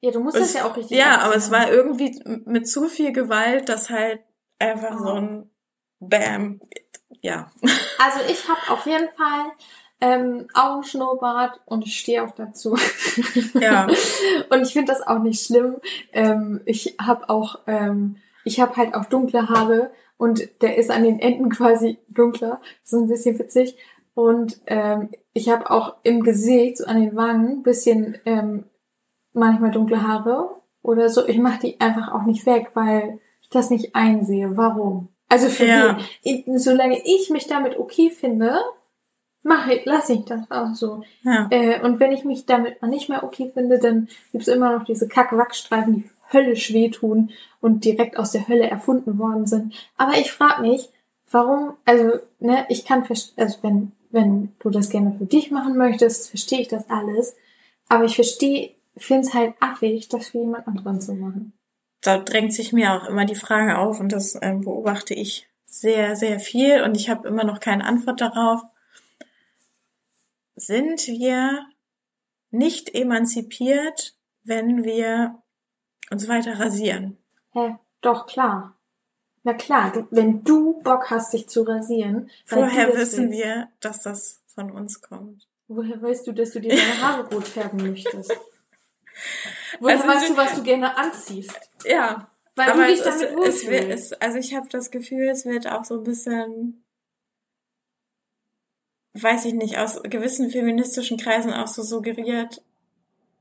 Ja, du musst es, das ja auch richtig Ja, abziehen. aber es war irgendwie mit zu viel Gewalt, dass halt einfach oh. so ein Bam, ja. Also ich habe auf jeden Fall ähm, Augenschnurrbart und ich stehe auch dazu. Ja. und ich finde das auch nicht schlimm. Ähm, ich habe auch, ähm, ich habe halt auch dunkle Haare und der ist an den Enden quasi dunkler. So ein bisschen witzig. Und ähm, ich habe auch im Gesicht, so an den Wangen, bisschen ähm, manchmal dunkle Haare oder so. Ich mache die einfach auch nicht weg, weil ich das nicht einsehe. Warum? Also für ja. die, solange ich mich damit okay finde, mache ich, lasse ich das auch so. Ja. Äh, und wenn ich mich damit mal nicht mehr okay finde, dann gibt's immer noch diese Kack-Wachsstreifen, die höllisch wehtun und direkt aus der Hölle erfunden worden sind. Aber ich frage mich, warum, also, ne, ich kann, also wenn, wenn du das gerne für dich machen möchtest, verstehe ich das alles. Aber ich verstehe, finde es halt affig, das für jemand anderen zu machen. Da drängt sich mir auch immer die Frage auf und das äh, beobachte ich sehr, sehr viel und ich habe immer noch keine Antwort darauf sind wir nicht emanzipiert, wenn wir uns weiter rasieren. Hä? Doch, klar. Na klar, du, wenn du Bock hast, dich zu rasieren, Vorher wissen willst. wir, dass das von uns kommt. Woher weißt du, dass du dir deine Haare rot färben möchtest? Woher Also weißt du- was du gerne anziehst? Ja. Weil du dich es, damit es wohlfühlst. es, also ich habe das Gefühl, es wird auch so ein bisschen, weiß ich nicht, aus gewissen feministischen Kreisen auch so suggeriert,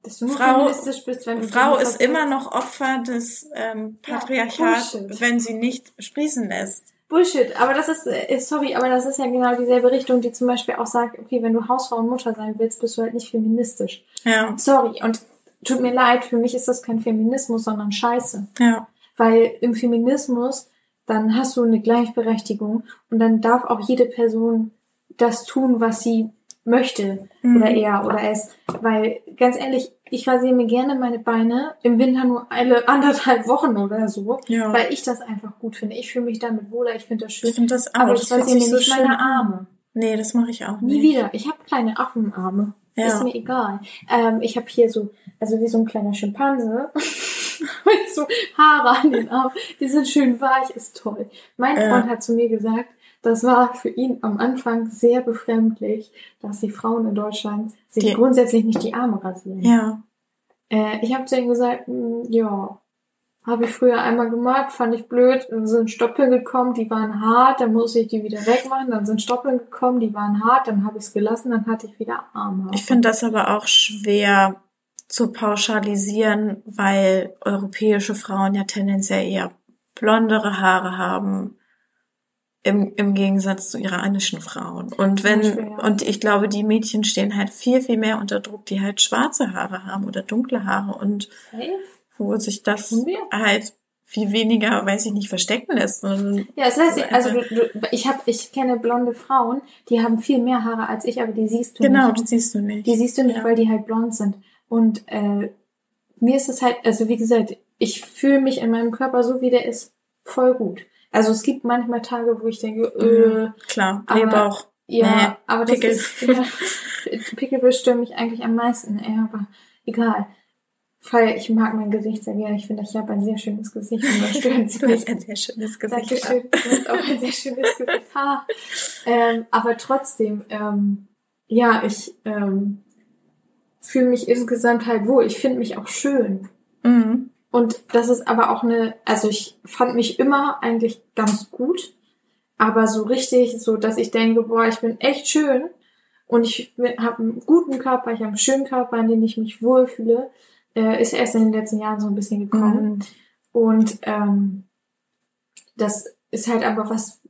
Dass du Frau- feministisch bist, wenn du Frau ist immer noch Opfer des ähm, Ja, Patriarchats, Bullshit. wenn sie nicht sprießen lässt. Bullshit, aber das ist, äh, sorry, aber das ist ja genau dieselbe Richtung, die zum Beispiel auch sagt, okay, wenn du Hausfrau und Mutter sein willst, bist du halt nicht feministisch. Ja, Sorry, und tut mir leid, für mich ist das kein Feminismus, sondern Scheiße. ja, Weil im Feminismus, dann hast du eine Gleichberechtigung und dann darf auch jede Person das tun, was sie möchte. Mhm. Oder er oder es. Weil, ganz ehrlich, ich rasiere mir gerne meine Beine im Winter nur alle anderthalb Wochen oder so. Ja. Weil ich das einfach gut finde. Ich fühle mich damit wohler, ich finde das schön. ich finde das auch. aber das ich fühlt rasiere mir so nicht meine. Arme. Nee, das mache ich auch Nie nicht. wieder. Ich habe kleine Affenarme. Ja. Ist mir egal. Ähm, ich habe hier so, also wie so ein kleiner Schimpanse. So Haare an den Armen. Die sind schön weich, ist toll. Mein. Freund hat zu mir gesagt, das war für ihn am Anfang sehr befremdlich, dass die Frauen in Deutschland sich Die- grundsätzlich nicht die Arme rasieren. Ja, Äh, ich habe zu ihm gesagt, "Mm, ja, habe ich früher einmal gemacht, fand ich blöd. Dann sind Stoppeln gekommen, die waren hart, dann musste ich die wieder wegmachen. Dann sind Stoppeln gekommen, die waren hart, dann habe ich es gelassen, dann hatte ich wieder Arme. ich finde das aber auch schwer zu pauschalisieren, weil europäische Frauen ja tendenziell eher blondere Haare haben. Im, Im Gegensatz zu iranischen Frauen. Und wenn, Beispiel, ja. und ich glaube, die Mädchen stehen halt viel, viel mehr unter Druck, die halt schwarze Haare haben oder dunkle Haare und Safe? wo sich das halt viel weniger, weiß ich nicht, verstecken lässt. Und Ja, das heißt, also Also- du, du, ich habe, ich kenne blonde Frauen, die haben viel mehr Haare als ich, aber die siehst du genau, nicht. das siehst du nicht. Die siehst du nicht, Ja. weil die halt blond sind. Und äh, mir ist es halt, also wie gesagt, ich fühle mich in meinem Körper so, wie der ist, voll gut. Also es gibt manchmal Tage, wo ich denke, äh, Mhm, Klar, aber- Blähbauch. ja, Nee, aber das Pickel. ist, ja, Pickel stören mich eigentlich am meisten, ja, aber egal. Weil ich mag mein Gesicht sehr gerne. Ich finde, ich habe ein sehr schönes Gesicht und das sie Du hast ein sehr schönes Gesicht. Dankeschön. Du hast auch ein sehr schönes Gesicht. Ha. Ähm, aber trotzdem, ähm, ja, ich ähm, fühle mich insgesamt halt wohl. Ich finde mich auch schön. Mhm. Und das ist aber auch eine, also ich fand mich immer eigentlich ganz gut, aber so richtig, so dass ich denke, boah, ich bin echt schön und ich habe einen guten Körper, ich habe einen schönen Körper, in dem ich mich wohlfühle, äh, ist erst in den letzten Jahren so ein bisschen gekommen. Mhm. Und ähm, das ist halt aber was,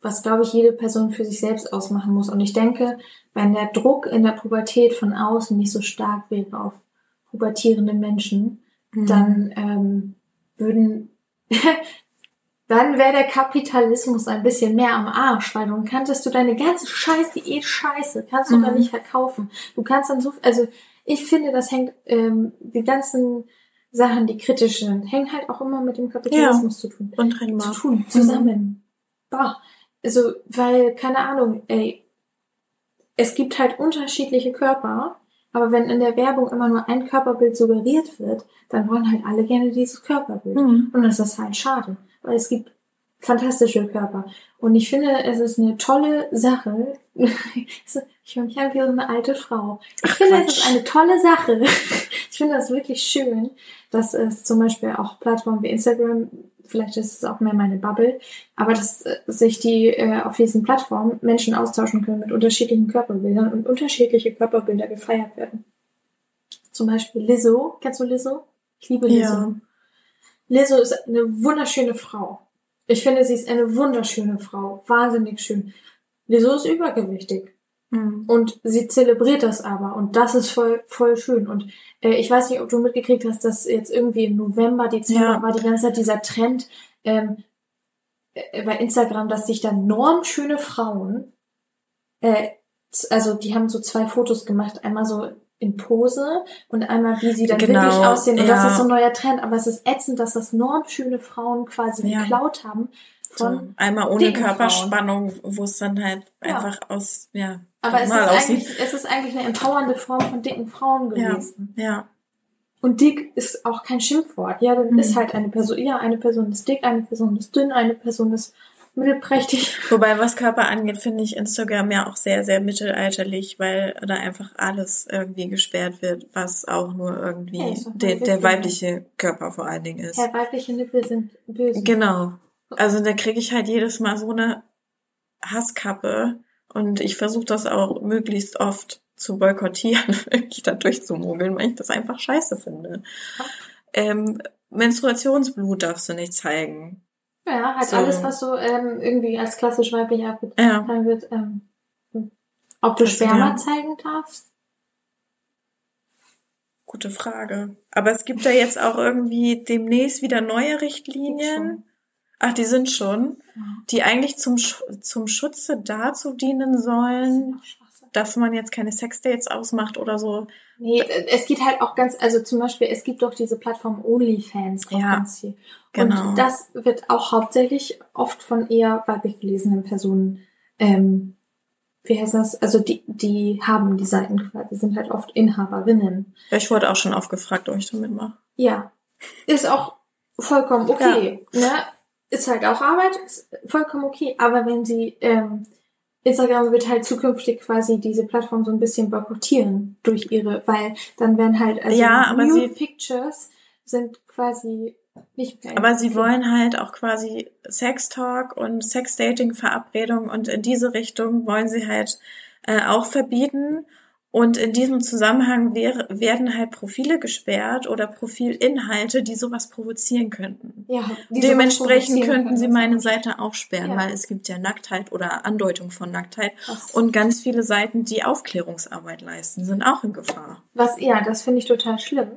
was glaube ich jede Person für sich selbst ausmachen muss. Und ich denke, wenn der Druck in der Pubertät von außen nicht so stark wäre auf pubertierende Menschen, Mhm. dann ähm, würden dann wäre der Kapitalismus ein bisschen mehr am Arsch, weil dann kanntest du deine ganze Scheiß, die eh scheiße, kannst du Mhm. dann nicht verkaufen. Du kannst dann so, also ich finde, das hängt, ähm, die ganzen Sachen, die kritisch sind, hängen halt auch immer mit dem Kapitalismus zu tun. Und Zu tun, zusammen. Bah. Also, weil, keine Ahnung, ey, es gibt halt unterschiedliche Körper, aber wenn in der Werbung immer nur ein Körperbild suggeriert wird, dann wollen halt alle gerne dieses Körperbild. Mhm. Und das ist halt schade, weil es gibt fantastische Körper. Und ich finde, es ist eine tolle Sache. Ich höre mich an wie so eine alte Frau. Ich Ach, finde, es Quatsch. ist eine tolle Sache. Ich finde das wirklich schön, dass es zum Beispiel auch Plattformen wie Instagram, vielleicht ist es auch mehr meine Bubble, aber dass äh, sich die äh, auf diesen Plattformen Menschen austauschen können mit unterschiedlichen Körperbildern und unterschiedliche Körperbilder gefeiert werden. Zum Beispiel Lizzo. Kennst du Lizzo? Ich liebe Lizzo. Ja. Lizzo ist eine wunderschöne Frau. Ich finde, sie ist eine wunderschöne Frau. Wahnsinnig schön. Lizzo ist übergewichtig. Mhm. Und sie zelebriert das aber. Und das ist voll, voll schön. Und äh, ich weiß nicht, ob du mitgekriegt hast, dass jetzt irgendwie im November, Dezember Ja. war die ganze Zeit dieser Trend ähm, äh, bei Instagram, dass sich dann normschöne Frauen, äh, also die haben so zwei Fotos gemacht, einmal so in Pose und einmal wie sie dann Genau, wirklich aussehen. Und das ja. ist so ein neuer Trend. Aber es ist ätzend, dass das normschöne Frauen quasi Ja. geklaut haben So, von einmal ohne. Körperspannung, wo es dann halt Ja. einfach aus, ja, Aber es ist, eigentlich, es ist eigentlich eine empowernde Form von dicken Frauen Ja, gewesen. ja. Und dick ist auch kein Schimpfwort. Ja, dann Mhm. ist halt eine Person, ja, eine Person ist dick, eine Person ist dünn, eine Person ist mittelprächtig. Wobei, was Körper angeht, finde ich Instagram ja auch sehr, sehr mittelalterlich, weil da einfach alles irgendwie gesperrt wird, was auch nur irgendwie Ja, der, der weibliche Körper vor allen Dingen ist. Ja, weibliche Nippel sind böse. Genau. Also da kriege ich halt jedes Mal so eine Hasskappe und ich versuche das auch möglichst oft zu boykottieren, wirklich da durchzumogeln, weil ich das einfach scheiße finde. Ähm, Menstruationsblut darfst du nicht zeigen. Ja, halt So. alles, was so ähm, irgendwie als klassisch weiblich Ja. abgetan wird. Ähm, ob du Das- Sperma ja. zeigen darfst? Gute Frage. Aber es gibt ja jetzt auch irgendwie demnächst wieder neue Richtlinien. Ach, die sind schon, die eigentlich zum, zum Schutze dazu dienen sollen, dass man jetzt keine Sexdates ausmacht oder so. Nee, äh, es geht halt auch ganz, also zum Beispiel, es gibt doch diese Plattform OnlyFans Ja, ganz viel. genau. Und das wird auch hauptsächlich oft von eher weiblich gelesenen Personen, ähm, wie heißt das? Also die, die haben die Seiten quasi, sind halt oft Inhaberinnen. Ich wurde auch schon oft gefragt, ob ich da mitmache. Ja, ist auch vollkommen okay. Ne? Ist halt auch Arbeit, ist vollkommen okay. Aber wenn sie, ähm, Instagram wird halt zukünftig quasi diese Plattform so ein bisschen boykottieren durch ihre, weil dann werden halt, also Ja, aber Nude sie- Pictures sind quasi nicht mehr. Aber sie wollen halt auch quasi Sextalk und Sexdating-Verabredungen und in diese Richtung wollen sie halt äh, auch verbieten. Und in diesem Zusammenhang wär, werden halt Profile gesperrt oder Profilinhalte, die sowas provozieren könnten. Ja, Dementsprechend provozieren könnten sie meine. Seite auch sperren, Ja. weil es gibt ja Nacktheit oder Andeutung von Nacktheit. Krass. Und ganz viele Seiten, die Aufklärungsarbeit leisten, sind auch in Gefahr. Was, ja, das finde ich total schlimm,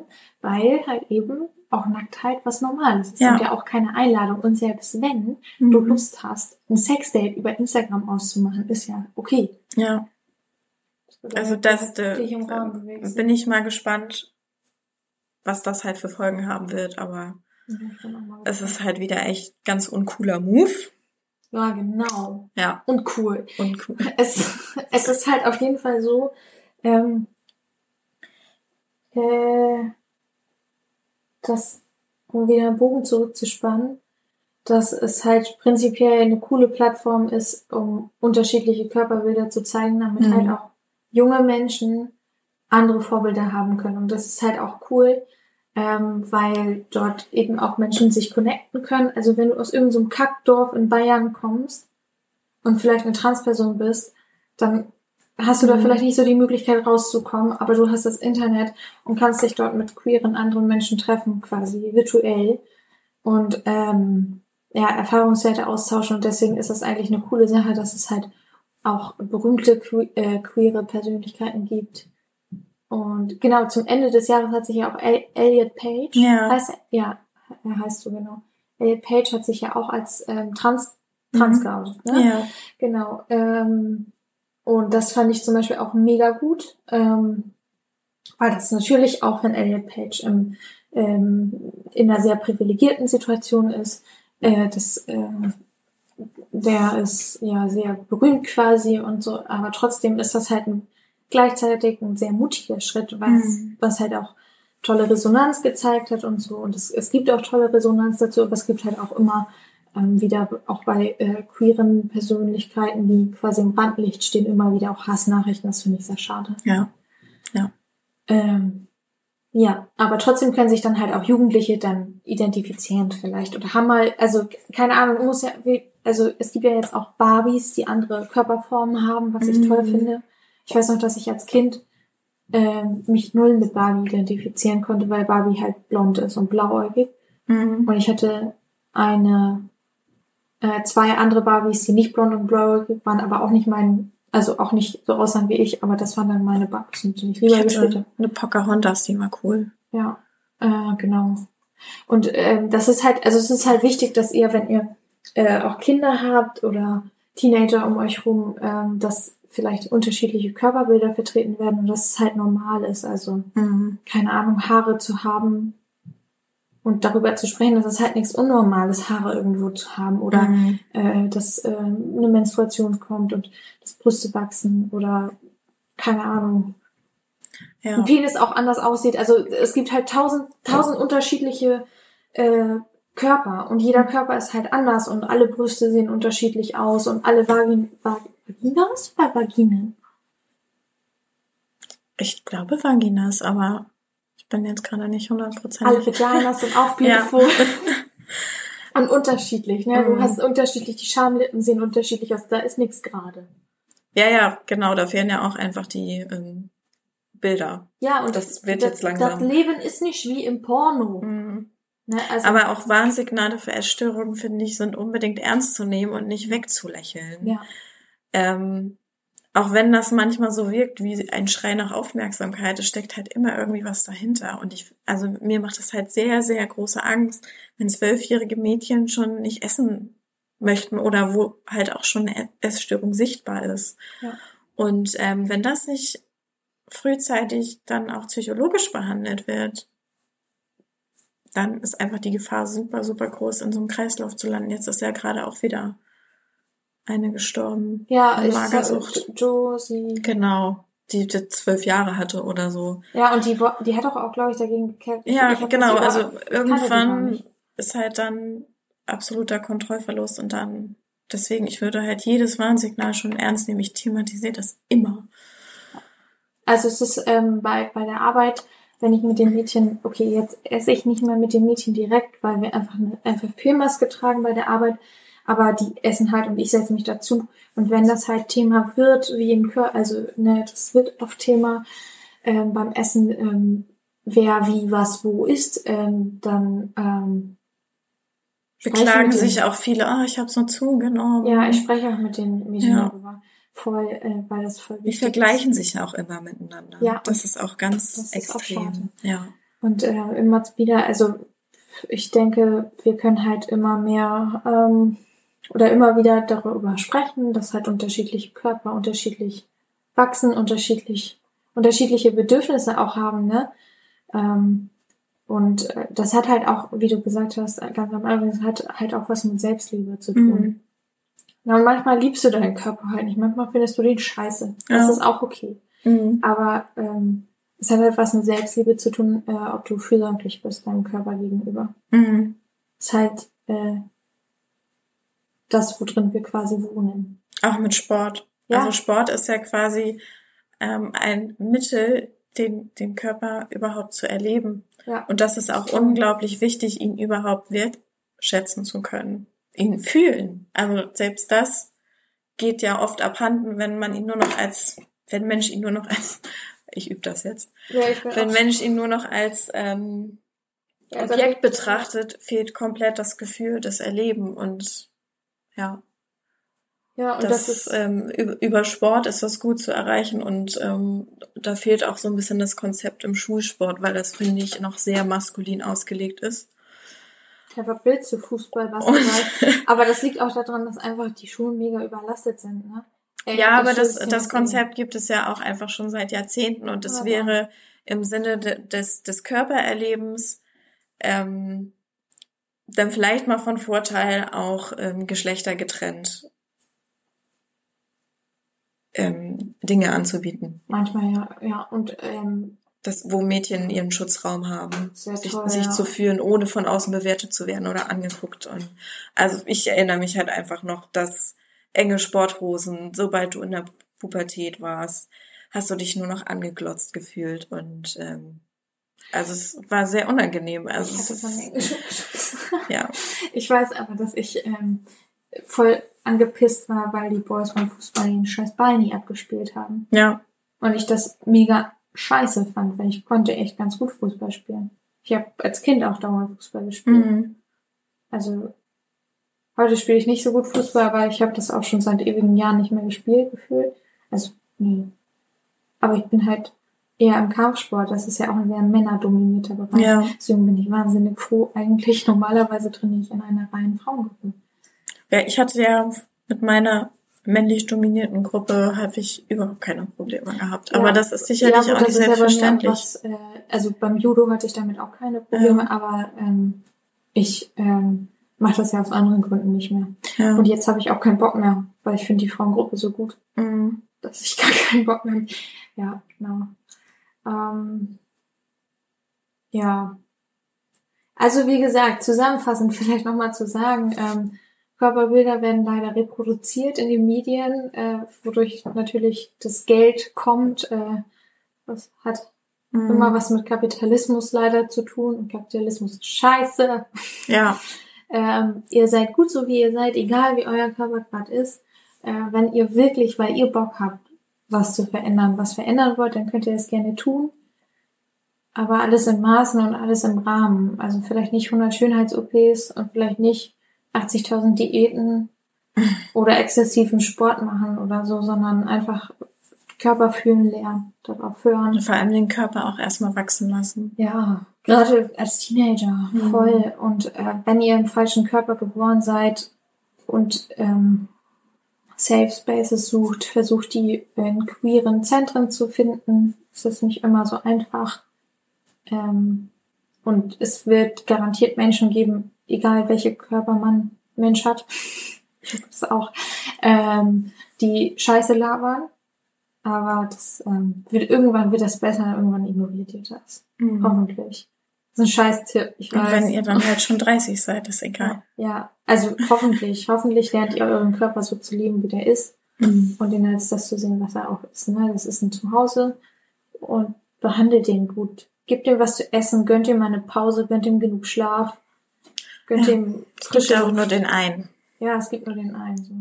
weil halt eben auch Nacktheit was Normales ist. Ja. Und ja auch keine Einladung. Und selbst wenn du Mhm. Lust hast, ein Sexdate über Instagram auszumachen, ist ja okay. Ja, also das äh, Rahmen bewegst. bin ich mal gespannt, was das halt für Folgen haben wird, aber es ist halt wieder echt ganz uncooler Move. Ja, genau. Ja, Und cool. uncool. Es, es ist halt auf jeden Fall so, ähm, äh, dass, um wieder einen Bogen zurückzuspannen, dass es halt prinzipiell eine coole Plattform ist, um unterschiedliche Körperbilder zu zeigen, damit Mhm. halt auch junge Menschen andere Vorbilder haben können. Und das ist halt auch cool, ähm, weil dort eben auch Menschen sich connecten können. Also wenn du aus irgendeinem so Kackdorf in Bayern kommst und vielleicht eine Transperson bist, dann hast du da Mhm. vielleicht nicht so die Möglichkeit rauszukommen, aber du hast das Internet und kannst dich dort mit queeren anderen Menschen treffen, quasi virtuell und ähm, ja, Erfahrungswerte austauschen und deswegen ist das eigentlich eine coole Sache, dass es halt auch berühmte que äh, queere Persönlichkeiten gibt. Und genau, zum Ende des Jahres hat sich ja auch El Elliot Page, Ja. heißt er, ja, heißt so genau. Elliot Page hat sich ja auch als ähm, trans, trans Mhm. geoutet, ne? Ja. Genau. Ähm, und das fand ich zum Beispiel auch mega gut, ähm, weil das natürlich auch, wenn Elliot Page im, ähm, in einer sehr privilegierten Situation ist, äh, das, äh, der ist ja sehr berühmt quasi und so, aber trotzdem ist das halt ein, gleichzeitig ein sehr mutiger Schritt, was, Mhm. was halt auch tolle Resonanz gezeigt hat und so. Und es, es gibt auch tolle Resonanz dazu, aber es gibt halt auch immer ähm, wieder auch bei äh, queeren Persönlichkeiten, die quasi im Rampenlicht stehen, immer wieder auch Hassnachrichten. Das finde ich sehr schade. Ja. Ähm, ja, aber trotzdem können sich dann halt auch Jugendliche dann identifizieren vielleicht oder haben mal, also keine Ahnung, muss ja, wie, also es gibt ja jetzt auch Barbies, die andere Körperformen haben, was ich Mhm. toll finde. Ich weiß noch, dass ich als Kind ähm, mich null mit Barbie identifizieren konnte, weil Barbie halt blond ist und blauäugig. Mhm. Und ich hatte eine, äh, zwei andere Barbies, die nicht blond und blauäugig waren, aber auch nicht mein, also auch nicht so aussahen wie ich, aber das waren dann meine Barbies, mit denen ich Ich lieber gespielt hatte habe. eine Pocahontas, die war cool. Ja, äh, genau. Und ähm, das ist halt, also es ist halt wichtig, dass ihr, wenn ihr äh, auch Kinder habt oder Teenager um euch rum, ähm, dass vielleicht unterschiedliche Körperbilder vertreten werden und dass es halt normal ist. Also Mhm. keine Ahnung, Haare zu haben und darüber zu sprechen, dass es halt nichts Unnormales, Haare irgendwo zu haben oder Mhm. äh, dass äh, eine Menstruation kommt und dass Brüste wachsen oder keine Ahnung. Ja. ein Penis auch anders aussieht. Also es gibt halt tausend, tausend unterschiedliche äh, Körper und jeder Körper ist halt anders und alle Brüste sehen unterschiedlich aus und alle Vagin Vag Vaginas oder Vaginen? Ich glaube Vaginas, aber ich bin jetzt gerade nicht Alle hundertprozentig. Vaginas sind auch Ja. beautiful. Und unterschiedlich, ne? Du Mhm. hast unterschiedlich, die Schamlippen sehen unterschiedlich aus, da ist nichts gerade. Ja, ja, genau, da fehlen ja auch einfach die ähm, Bilder. Ja, und Das wird jetzt Das langsam. Leben ist nicht wie im Porno. Mhm. Ne? Also, Aber auch Warnsignale für Essstörungen, finde ich, sind unbedingt ernst zu nehmen und nicht wegzulächeln. ja. Ähm, auch wenn das manchmal so wirkt wie ein Schrei nach Aufmerksamkeit, es steckt halt immer irgendwie was dahinter. Und ich, also mir macht es halt sehr, sehr große Angst, wenn zwölfjährige Mädchen schon nicht essen möchten oder wo halt auch schon eine Essstörung sichtbar ist. Ja. Und ähm, wenn das nicht frühzeitig dann auch psychologisch behandelt wird, dann ist einfach die Gefahr super, super groß, in so einem Kreislauf zu landen. Jetzt ist ja gerade auch wieder eine gestorben. Ja, ich Magersucht. Josie. Genau, die, die zwölf Jahre hatte oder so. Ja, und die, die hat doch auch, glaube ich, dagegen gekämpft. Ja, genau. Also irgendwann ist halt dann absoluter Kontrollverlust und dann deswegen, ich würde halt jedes Warnsignal schon ernst nehmen. Ich thematisiere das immer. Also es ist ähm, bei, bei der Arbeit, wenn ich mit den Mädchen, okay, jetzt esse ich nicht mehr mit den Mädchen direkt, weil wir einfach eine FFP-Maske tragen bei der Arbeit, aber die essen halt und ich setze mich dazu. Und wenn das halt Thema wird, wie im Kör, also ne, das wird oft Thema ähm, beim Essen, ähm, wer wie was wo isst, ähm, dann ähm, Beklagen sich auch viele, ah, ich habe es nur zugenommen. Ja, ich spreche auch mit den Mädchen Ja. darüber. Voll, äh, weil das voll Die vergleichen sich ja auch immer miteinander. Ja. Das ist auch ganz Das ist auch extrem. schade. ja. Und äh, immer wieder, also ich denke, wir können halt immer mehr ähm, oder immer wieder darüber sprechen, dass halt unterschiedliche Körper unterschiedlich wachsen, unterschiedlich, unterschiedliche Bedürfnisse auch haben, ne? Ähm, und äh, das hat halt auch, wie du gesagt hast, ganz am Anfang, das hat halt auch was mit Selbstliebe zu tun. Mhm. Ja, und manchmal liebst du deinen Körper halt nicht, manchmal findest du den scheiße. Das Ja. ist auch okay. Mhm. Aber ähm, es hat halt was mit Selbstliebe zu tun, äh, ob du fürsorglich bist deinem Körper gegenüber. Mhm. Ist halt äh, das, worin wir quasi wohnen. Auch mit Sport. Ja. Also Sport ist ja quasi ähm, ein Mittel, den, den Körper überhaupt zu erleben. Ja. Und das ist auch unglaublich wichtig, ihn überhaupt wertschätzen zu können. Ihn fühlen. Also selbst das geht ja oft abhanden, wenn man ihn nur noch als, wenn Mensch ihn nur noch als, ich übe das jetzt, Ja, wenn Mensch ihn nur noch als ähm, Objekt betrachtet, fehlt komplett das Gefühl, das Erleben und ja, Ja, und das, das, ist ähm, über, über Sport ist das gut zu erreichen und ähm, da fehlt auch so ein bisschen das Konzept im Schulsport, weil das finde ich noch sehr maskulin ausgelegt ist. Einfach Bild zu Fußball, Basketball. aber das liegt auch daran, dass einfach die Schulen mega überlastet sind. Ne? Ey, Ja, aber das, das Konzept gibt es ja auch einfach schon seit Jahrzehnten und es wäre im Sinne de, des, des Körpererlebens ähm, dann vielleicht mal von Vorteil auch ähm, Geschlechter getrennt ähm, Dinge anzubieten. Manchmal ja, ja. Und ähm, Das, wo Mädchen ihren Schutzraum haben, sich, toll, sich ja. zu fühlen, ohne von außen bewertet zu werden oder angeguckt. Und also ich erinnere mich halt einfach noch, dass enge Sporthosen, sobald du in der Pubertät warst, hast du dich nur noch angeglotzt gefühlt und ähm, also es war sehr unangenehm. Also ich hatte so einen englischen ja, Ich weiß aber, dass ich ähm, voll angepisst war, weil die Boys beim Fußball den scheiß Ball nie abgespielt haben. ja, Und ich das mega scheiße fand, weil ich konnte echt ganz gut Fußball spielen. Ich habe als Kind auch dauernd Fußball gespielt. mhm. Also heute spiele ich nicht so gut Fußball, aber ich habe das auch schon seit ewigen Jahren nicht mehr gespielt gefühlt. Also nee. Aber ich bin halt eher im Kampfsport. Das ist ja auch ein sehr männerdominierter Bereich. ja. Deswegen bin ich wahnsinnig froh. Eigentlich normalerweise trainiere ich in einer reinen Frauengruppe. ja. Ich hatte ja mit meiner männlich dominierten Gruppe habe ich überhaupt keine Probleme gehabt. Aber Ja. das ist sicherlich gut, auch nicht ja selbstverständlich. was, äh, also beim Judo hatte ich damit auch keine Probleme, aber ähm, ich ähm, mache das ja aus anderen Gründen nicht mehr. ja. Und jetzt habe ich auch keinen Bock mehr, weil ich finde die Frauengruppe so gut, Mhm. dass ich gar keinen Bock mehr. Ja, genau. Ähm, ja. Also wie gesagt, zusammenfassend vielleicht nochmal zu sagen, ähm, Körperbilder werden leider reproduziert in den Medien, äh, wodurch natürlich das Geld kommt. Äh, das hat mhm. immer was mit Kapitalismus leider zu tun. Und Kapitalismus ist scheiße. Ja. ähm, ihr seid gut so wie ihr seid, egal wie euer Körper gerade ist. Äh, wenn ihr wirklich, weil ihr Bock habt, was zu verändern, was verändern wollt, dann könnt ihr das gerne tun. Aber alles in Maßen und alles im Rahmen. Also vielleicht nicht 100 Schönheits-OPs und vielleicht nicht 80.000 Diäten oder exzessiven Sport machen oder so, sondern einfach Körper fühlen lernen, darauf hören. Und vor allem den Körper auch erstmal wachsen lassen. Ja, gerade als Teenager, mhm. voll. Und äh, wenn ihr im falschen Körper geboren seid und ähm, Safe Spaces sucht, versucht die in queeren Zentren zu finden. Es ist nicht immer so einfach. Ähm, und es wird garantiert Menschen geben, egal welche Körper man Mensch hat, das auch, ähm, die Scheiße labern. Aber das ähm, wird irgendwann wird das besser, irgendwann ignoriert ihr das. Mhm. Hoffentlich. Das ist ein scheiß Tipp. Ich weiß. Und wenn ihr dann halt schon 30 seid, ist egal. Ja, ja. also hoffentlich. hoffentlich lernt ihr euren Körper so zu leben, wie der ist. Mhm. Und ihn als das zu sehen, was er auch ist. Ne? Das ist ein Zuhause. Und behandelt den gut. Gebt ihm was zu essen, gönnt ihm eine Pause, gönnt ihm genug Schlaf. Gönnt ja. ihm Es gibt ja auch nur den einen. Ja, es gibt nur den einen. So.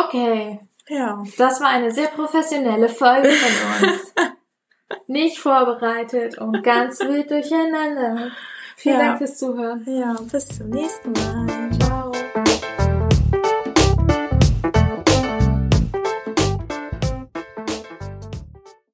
Okay. Ja. Das war eine sehr professionelle Folge von uns. Nicht vorbereitet und ganz wild durcheinander. Vielen ja. Dank fürs Zuhören. Ja, bis zum nächsten Mal.